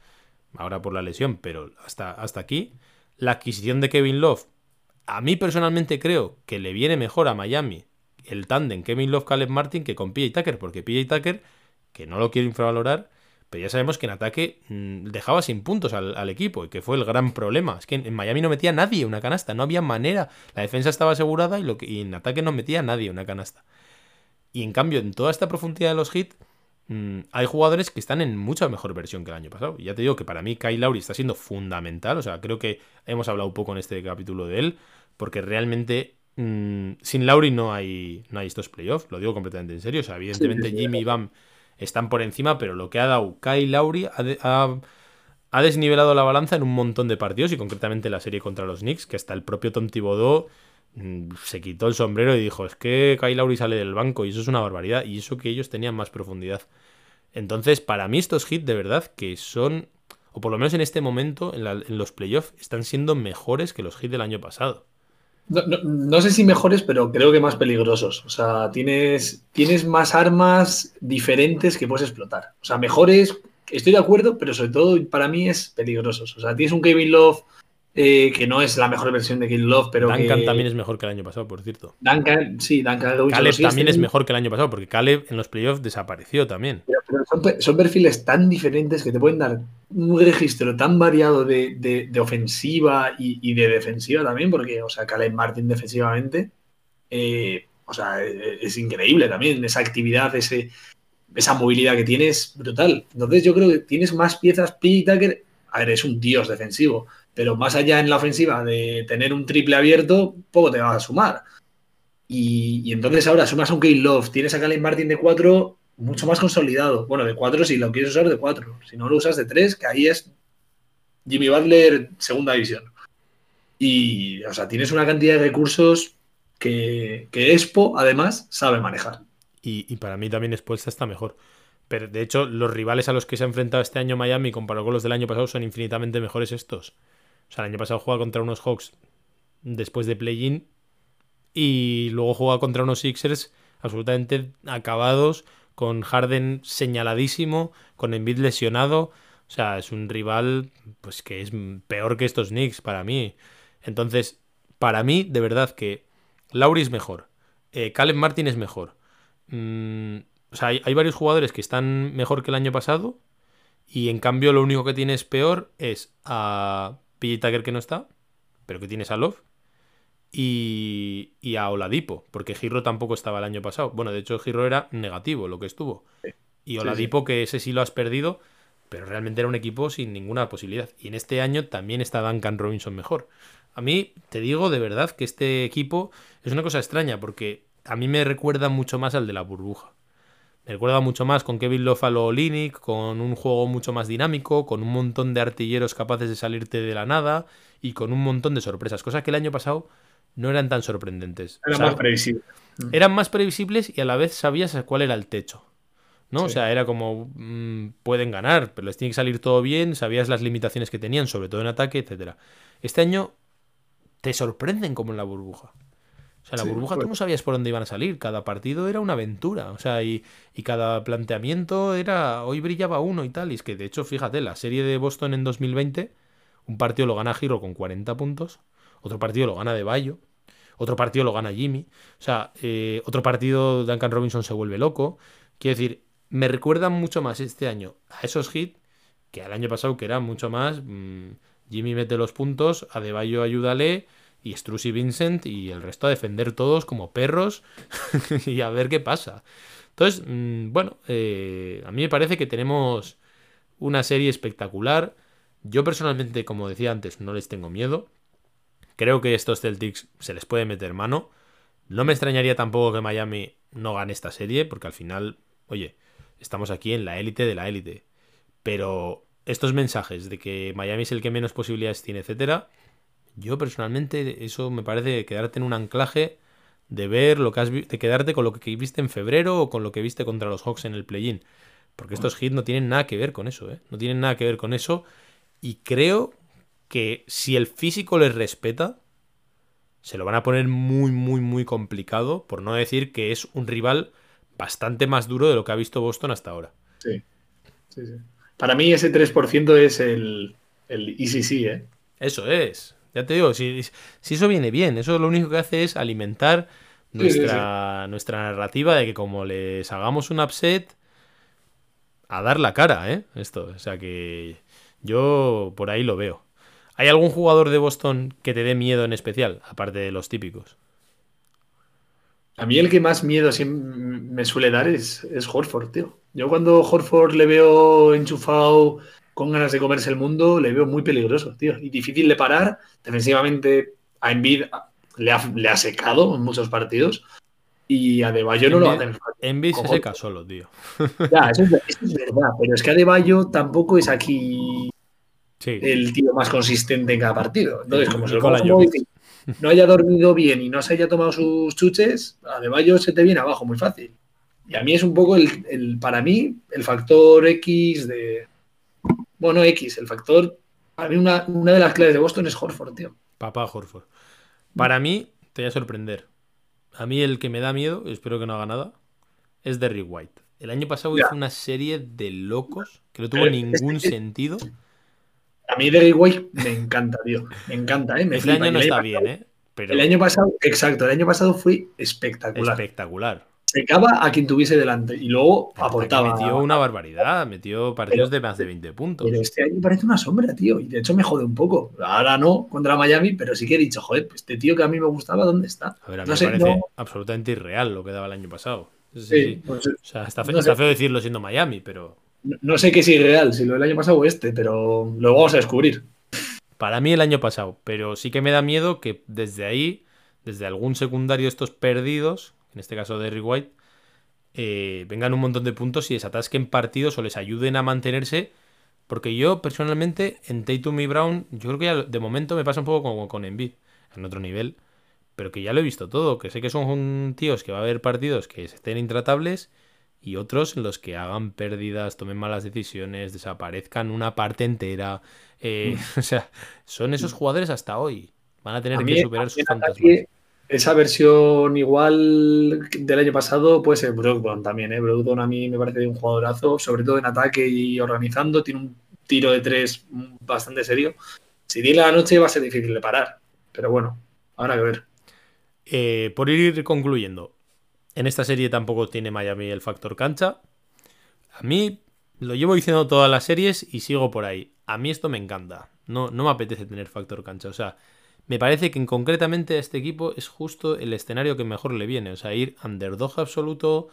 Ahora por la lesión, pero hasta, hasta aquí. La adquisición de Kevin Love, a mí personalmente creo que le viene mejor a Miami el tándem Kevin Love Caleb Martin que con PJ Tucker, porque PJ Tucker, que no lo quiero infravalorar, pero ya sabemos que en ataque mm, dejaba sin puntos al, al equipo y que fue el gran problema. Es que en, Miami no metía nadie una canasta, no había manera. La defensa estaba asegurada y, lo que, y en ataque no metía nadie una canasta. Y en cambio, en toda esta profundidad de los hits, mm, hay jugadores que están en mucha mejor versión que el año pasado. Y ya te digo que para mí Kyle Lowry está siendo fundamental. O sea, creo que hemos hablado un poco en este capítulo de él, porque realmente mm, sin Lowry no hay, no hay estos playoffs. Lo digo completamente en serio. O sea, evidentemente Sí, sí, sí. Jimmy y Bam están por encima, pero lo que ha dado Kyle Lowry ha, ha- desnivelado la balanza en un montón de partidos y concretamente la serie contra los Knicks, que hasta el propio Tom Thibodeau mm, se quitó el sombrero y dijo, es que Kyle Lowry sale del banco y eso es una barbaridad y eso que ellos tenían más profundidad. Entonces, para mí estos hits de verdad que son, o por lo menos en este momento, en, en los playoffs, están siendo mejores que los hits del año pasado. No, no- no sé si mejores, pero creo que más peligrosos. O sea, tienes, tienes más armas diferentes que puedes explotar. O sea, mejores, estoy de acuerdo, pero sobre todo para mí es peligrosos. O sea, tienes un Kevin Love eh, que no es la mejor versión de Kevin Love, pero Duncan que... también es mejor que el año pasado, por cierto. Duncan, sí, Duncan Caleb también es mejor que el año pasado, porque Caleb en los playoffs desapareció también. pero- pero son, pe- son perfiles tan diferentes que te pueden dar un registro tan variado de, de- de ofensiva y, y de defensiva también, porque, o sea, Caleb Martin defensivamente, eh, o sea, es, es increíble también, esa actividad, ese, esa movilidad que tienes, brutal. Entonces yo creo que tienes más piezas, P. Tucker, a ver, es un dios defensivo, pero más allá en la ofensiva de tener un triple abierto, poco te va a sumar. Y, entonces ahora sumas a un Kate Love, tienes a Caleb Martin de 4 mucho más consolidado. Bueno, de 4 si lo quieres usar de 4. Si no lo usas de 3, que ahí es Jimmy Butler segunda división. Y, o sea, tienes una cantidad de recursos que, que Expo, además, sabe manejar. Y, y para mí también Spolstra está mejor. Pero de hecho, los rivales a los que se ha enfrentado este año Miami comparado con los del año pasado son infinitamente mejores estos. O sea, el año pasado juega contra unos Hawks después de play-in y luego juega contra unos Sixers absolutamente acabados, con Harden señaladísimo, con Embiid lesionado. O sea, es un rival pues que es peor que estos Knicks para mí. Entonces, para mí, de verdad que Lauri es mejor. Eh, Caleb Martin es mejor. Mm, o sea, hay, hay varios jugadores que están mejor que el año pasado. Y en cambio, lo único que tienes peor es a PJ Tucker que no está, pero que tienes a Love. Y, y a Oladipo, porque Giro tampoco estaba el año pasado. Bueno, de hecho, Giro era negativo lo que estuvo. Y Sí, Oladipo, que ese sí lo has perdido, pero realmente era un equipo sin ninguna posibilidad. Y en este año también está Duncan Robinson mejor. A mí, te digo de verdad que este equipo es una cosa extraña, porque a mí me recuerda mucho más al de la burbuja. Me recuerda mucho más con Kevin Love a lo Olynyk, con un juego mucho más dinámico, con un montón de artilleros capaces de salirte de la nada y con un montón de sorpresas, cosas que el año pasado no eran tan sorprendentes. Era O sea, más previsible. eran más previsibles y a la vez sabías cuál era el techo. ¿no? O sea, era como mm, pueden ganar, pero les tiene que salir todo bien, sabías las limitaciones que tenían, sobre todo en ataque, etcétera. Este año te sorprenden como en la burbuja. Sea, la burbuja tú no sabías por dónde iban a salir. Cada partido era una aventura. O sea, y, y, cada planteamiento era. Hoy brillaba uno y tal. Y es que, de hecho, fíjate, la serie de Boston en 2020, un partido lo gana Giro con 40 puntos, otro partido lo gana De Bayo, otro partido lo gana Jimmy. O sea, eh, otro partido Duncan Robinson se vuelve loco. Quiero decir, me recuerdan mucho más este año a esos hits que al año pasado, que era mucho más. Mmm, Jimmy mete los puntos, a De Bayo ayúdale y Struz y Vincent y el resto a defender todos como perros y a ver qué pasa. Entonces, mmm, bueno, eh, a mí me parece que tenemos una serie espectacular. Yo personalmente, como decía antes, no les tengo miedo. Creo que estos Celtics se les puede meter mano. No me extrañaría tampoco que Miami no gane esta serie, porque al final, oye, estamos aquí en la élite de la élite. Pero estos mensajes de que Miami es el que menos posibilidades tiene, etcétera, yo personalmente eso me parece quedarte en un anclaje de ver lo que has de quedarte con lo que viste en febrero o con lo que viste contra los Hawks en el play-in. Porque estos hits no tienen nada que ver con eso, ¿eh? No tienen nada que ver con eso. Y creo que si el físico les respeta, se lo van a poner muy, muy, muy complicado. Por no decir que es un rival bastante más duro de lo que ha visto Boston hasta ahora. Sí. sí, sí. Para mí ese 3% es el, el ECC, ¿eh? Eso es. Ya te digo, si, si, eso viene bien, eso lo único que hace es alimentar nuestra, sí, sí, nuestra narrativa de que como les hagamos un upset, a dar la cara, ¿eh? Esto, o sea que yo por ahí lo veo. ¿Hay algún jugador de Boston que te dé miedo en especial, aparte de los típicos? A mí el que más miedo me suele dar es, es Horford, tío. Yo cuando Horford le veo enchufado con ganas de comerse el mundo, le veo muy peligroso, tío. Y difícil de parar. Defensivamente a Embiid le ha, le ha secado en muchos partidos. Y a Deballo no lo a fácil. Embiid se seca solo, tío. Ya, eso es, eso es, verdad. Pero es que Adebayo tampoco es aquí sí. el tío más consistente en cada partido. Entonces, como se lo como no haya dormido bien y no se haya tomado sus chuches, Adebayo se te viene abajo muy fácil. Y a mí es un poco el, el para mí, el factor X de. Bueno, X, el factor. Para mí, una, una de las claves de Boston es Horford, tío. Papá Horford. Para mí, te voy a sorprender. A mí el que me da miedo, espero que no haga nada, es Derrick White. El año pasado ya. hizo una serie de locos que no tuvo Pero ningún este, sentido. A mí Derrick White me encanta, tío. Me encanta, ¿eh? Me este año no está bien, ¿eh? Pero... El año pasado, exacto, el año pasado fue espectacular. Espectacular. Secaba a quien tuviese delante y luego aportaba. Metió una barbaridad, metió partidos pero, de más de 20 puntos. Pero este año parece una sombra, tío. Y de hecho me jode un poco. Ahora no contra Miami, pero sí que he dicho, joder, pues este tío que a mí me gustaba, ¿dónde está? A ver, a mí no me sé, parece no... absolutamente irreal lo que daba el año pasado. Sí, sí. Pues, o sea, está feo, no está feo decirlo siendo Miami, pero. No, no sé qué es irreal, si lo del año pasado o este, pero lo vamos a descubrir. Para mí el año pasado, pero sí que me da miedo que desde ahí, desde algún secundario de estos perdidos, en este caso Derrick White, eh, vengan un montón de puntos y desatasquen partidos o les ayuden a mantenerse. Porque yo personalmente en Tatum y Brown, yo creo que ya de momento me pasa un poco como con Embiid, en otro nivel, pero que ya lo he visto todo, que sé que son tíos que va a haber partidos que estén intratables y otros en los que hagan pérdidas, tomen malas decisiones, desaparezcan una parte entera. Eh, o sea, son esos jugadores hasta hoy. Van a tener a que superar sus fantasmas esa versión igual del año pasado puede ser Brogdon también, ¿eh? A mí me parece un jugadorazo, sobre todo en ataque y organizando, tiene un tiro de tres bastante serio. Si tiene la noche va a ser difícil de parar, pero bueno, habrá que ver. Eh, por ir concluyendo, en esta serie tampoco tiene Miami el factor cancha. A mí lo llevo diciendo todas las series y sigo por ahí. A mí esto me encanta. No, no me apetece tener factor cancha. O sea, me parece que en concretamente a este equipo es justo el escenario que mejor le viene. O sea, ir underdog absoluto,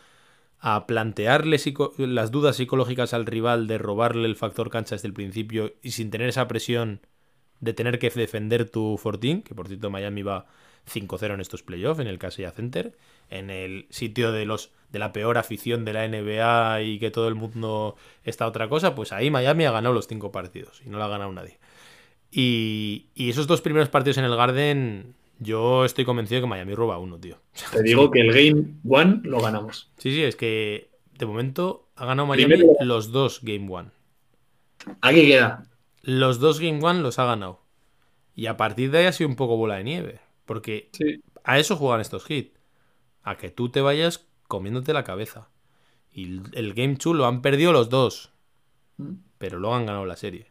a plantearle las dudas psicológicas al rival de robarle el factor cancha desde el principio y sin tener esa presión de tener que defender tu Fortín, que por cierto Miami va 5-0 en estos playoffs, en el Casilla Center, en el sitio de los de la peor afición de la NBA y que todo el mundo está otra cosa, pues ahí Miami ha ganado los cinco partidos y no lo ha ganado nadie. Y, y, esos dos primeros partidos en el Garden, yo estoy convencido que Miami roba uno, tío. Te digo que el Game One lo ganamos. Sí, sí, es que de momento ha ganado Miami Primero, los dos Game One. Aquí queda. Los dos Game One los ha ganado. Y a partir de ahí ha sido un poco bola de nieve. Porque sí. A eso juegan estos hits. A que tú te vayas comiéndote la cabeza. Y el Game 2 lo han perdido los dos. Pero luego han ganado la serie.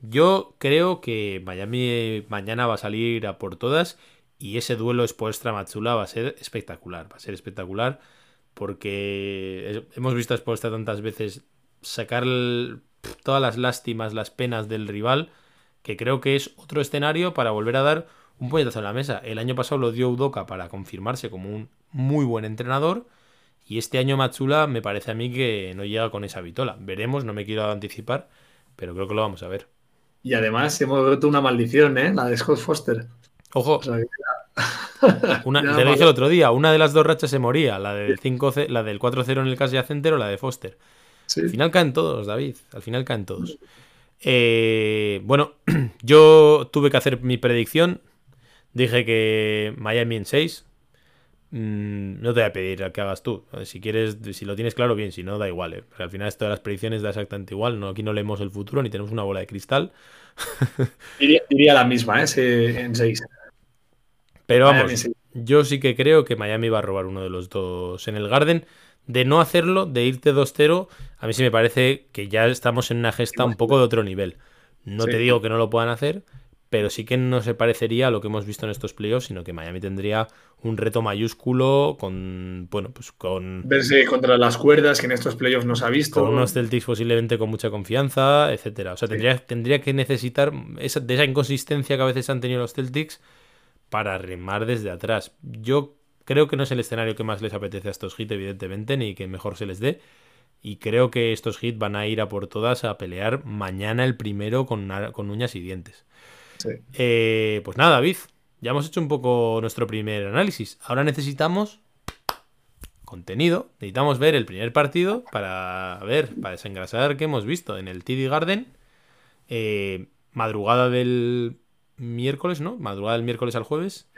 Yo creo que Miami mañana va a salir a por todas. Y ese duelo Spoelstra Matsula va a ser espectacular. Va a ser espectacular. Porque hemos visto a Spoelstra tantas veces sacar todas las lástimas, las penas del rival. Que creo que es otro escenario para volver a dar un puñetazo en la mesa. El año pasado lo dio Udoka para confirmarse como un muy buen entrenador. Y este año Matsula me parece a mí que no llega con esa vitola. Veremos, no me quiero anticipar, pero creo que lo vamos a ver. Y además hemos roto una maldición, ¿eh? La de Scott Foster. Ojo. una, te lo dije el otro día, una de las dos rachas se moría, la del 5 la del 4-0 en el caso yacente o la de Foster. Al final caen todos, David. Al final caen todos. Eh, bueno, yo tuve que hacer mi predicción. Dije que Miami en 6. Mm, no te voy a pedir que hagas tú. Si quieres, si lo tienes claro, bien. Si no, da igual. ¿eh? al final esto de las predicciones da exactamente igual. No, aquí no leemos el futuro ni tenemos una bola de cristal. diría, la misma, ¿eh? en 6. Pero vamos, yo sí que creo que Miami va a robar uno de los dos en el Garden. De no hacerlo, de irte 2-0, a mí sí me parece que ya estamos en una gesta un poco de otro nivel. No te digo que no lo puedan hacer, pero sí que no se parecería a lo que hemos visto en estos playoffs, sino que Miami tendría un reto mayúsculo con, bueno, pues con... Verse contra las cuerdas que en estos playoffs nos ha visto. Con unos Celtics posiblemente con mucha confianza, etcétera. O sea, tendría, tendría que necesitar esa, de esa inconsistencia que a veces han tenido los Celtics para remar desde atrás. Yo creo que no es el escenario que más les apetece a estos hits, evidentemente, ni que mejor se les dé. Y creo que estos hits van a ir a por todas a pelear mañana el primero con, con uñas y dientes. Eh, pues nada, David, ya hemos hecho un poco nuestro primer análisis. Ahora necesitamos contenido. Necesitamos ver el primer partido para ver, para desengrasar qué hemos visto en el TD Garden. Eh, madrugada del miércoles, ¿no? Madrugada del miércoles al jueves.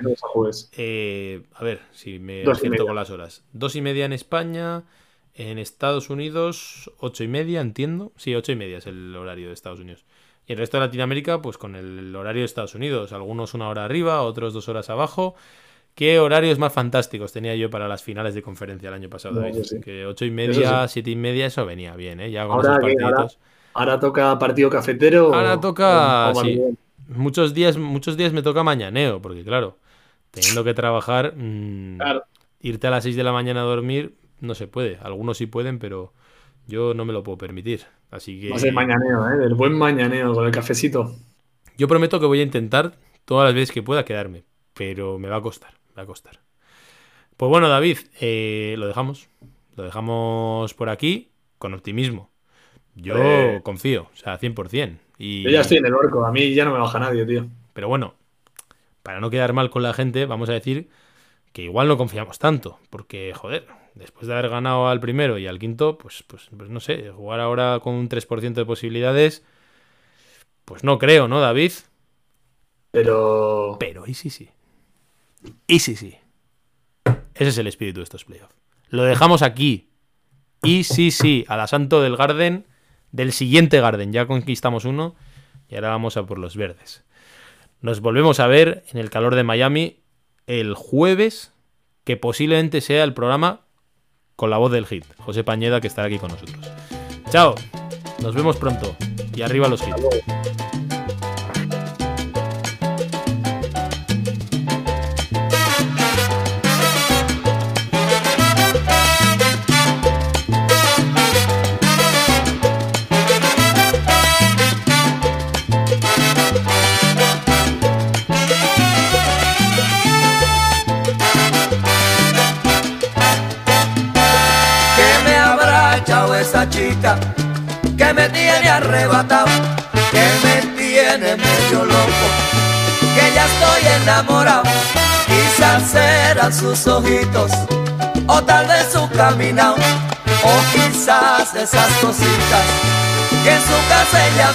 Eh, a ver si me siento con las horas. Dos y media en España. En Estados Unidos, ocho y media, entiendo. Sí, ocho y media es el horario de Estados Unidos. Y el resto de Latinoamérica, pues con el horario de Estados Unidos. Algunos una hora arriba, otros dos horas abajo. ¿Qué horarios más fantásticos tenía yo para las finales de conferencia el año pasado? Que ocho y media, siete y media, eso venía bien, ¿eh? Ya con ahora, ahora, toca partido cafetero. Ahora toca. sí. Muchos días, muchos días me toca mañaneo, porque claro, teniendo que trabajar, mm, irte a las 6 de la mañana a dormir no se puede. Algunos sí pueden, pero yo no me lo puedo permitir. Así que. Va a ser mañaneo, ¿eh? El buen mañaneo con el cafecito. Yo prometo que voy a intentar todas las veces que pueda quedarme, pero me va a costar, me va a costar. Pues bueno, David, eh, lo dejamos. Lo dejamos por aquí con optimismo. Yo eh. confío, o sea, 100%. Y... Yo ya estoy en el orco, a mí ya no me baja nadie, tío. Pero bueno, para no quedar mal con la gente, vamos a decir que igual no confiamos tanto, porque, joder, después de haber ganado al primero y al quinto, pues, pues, pues no sé, jugar ahora con un 3% de posibilidades, pues no creo, ¿no, David? Pero... Pero, y sí, sí. Y sí, sí. Ese es el espíritu de estos playoffs. Lo dejamos aquí. Y sí, sí, a la Santo del Garden, del siguiente Garden. Ya conquistamos uno y ahora vamos a por los verdes. Nos volvemos a ver en el calor de Miami el jueves, que posiblemente sea el programa con la voz del hit, José Pañeda, que estará aquí con nosotros. Chao, nos vemos pronto y arriba los hits. Enamorado. Quizás serán sus ojitos, o tal vez su caminado, o quizás esas cositas que en su casa ella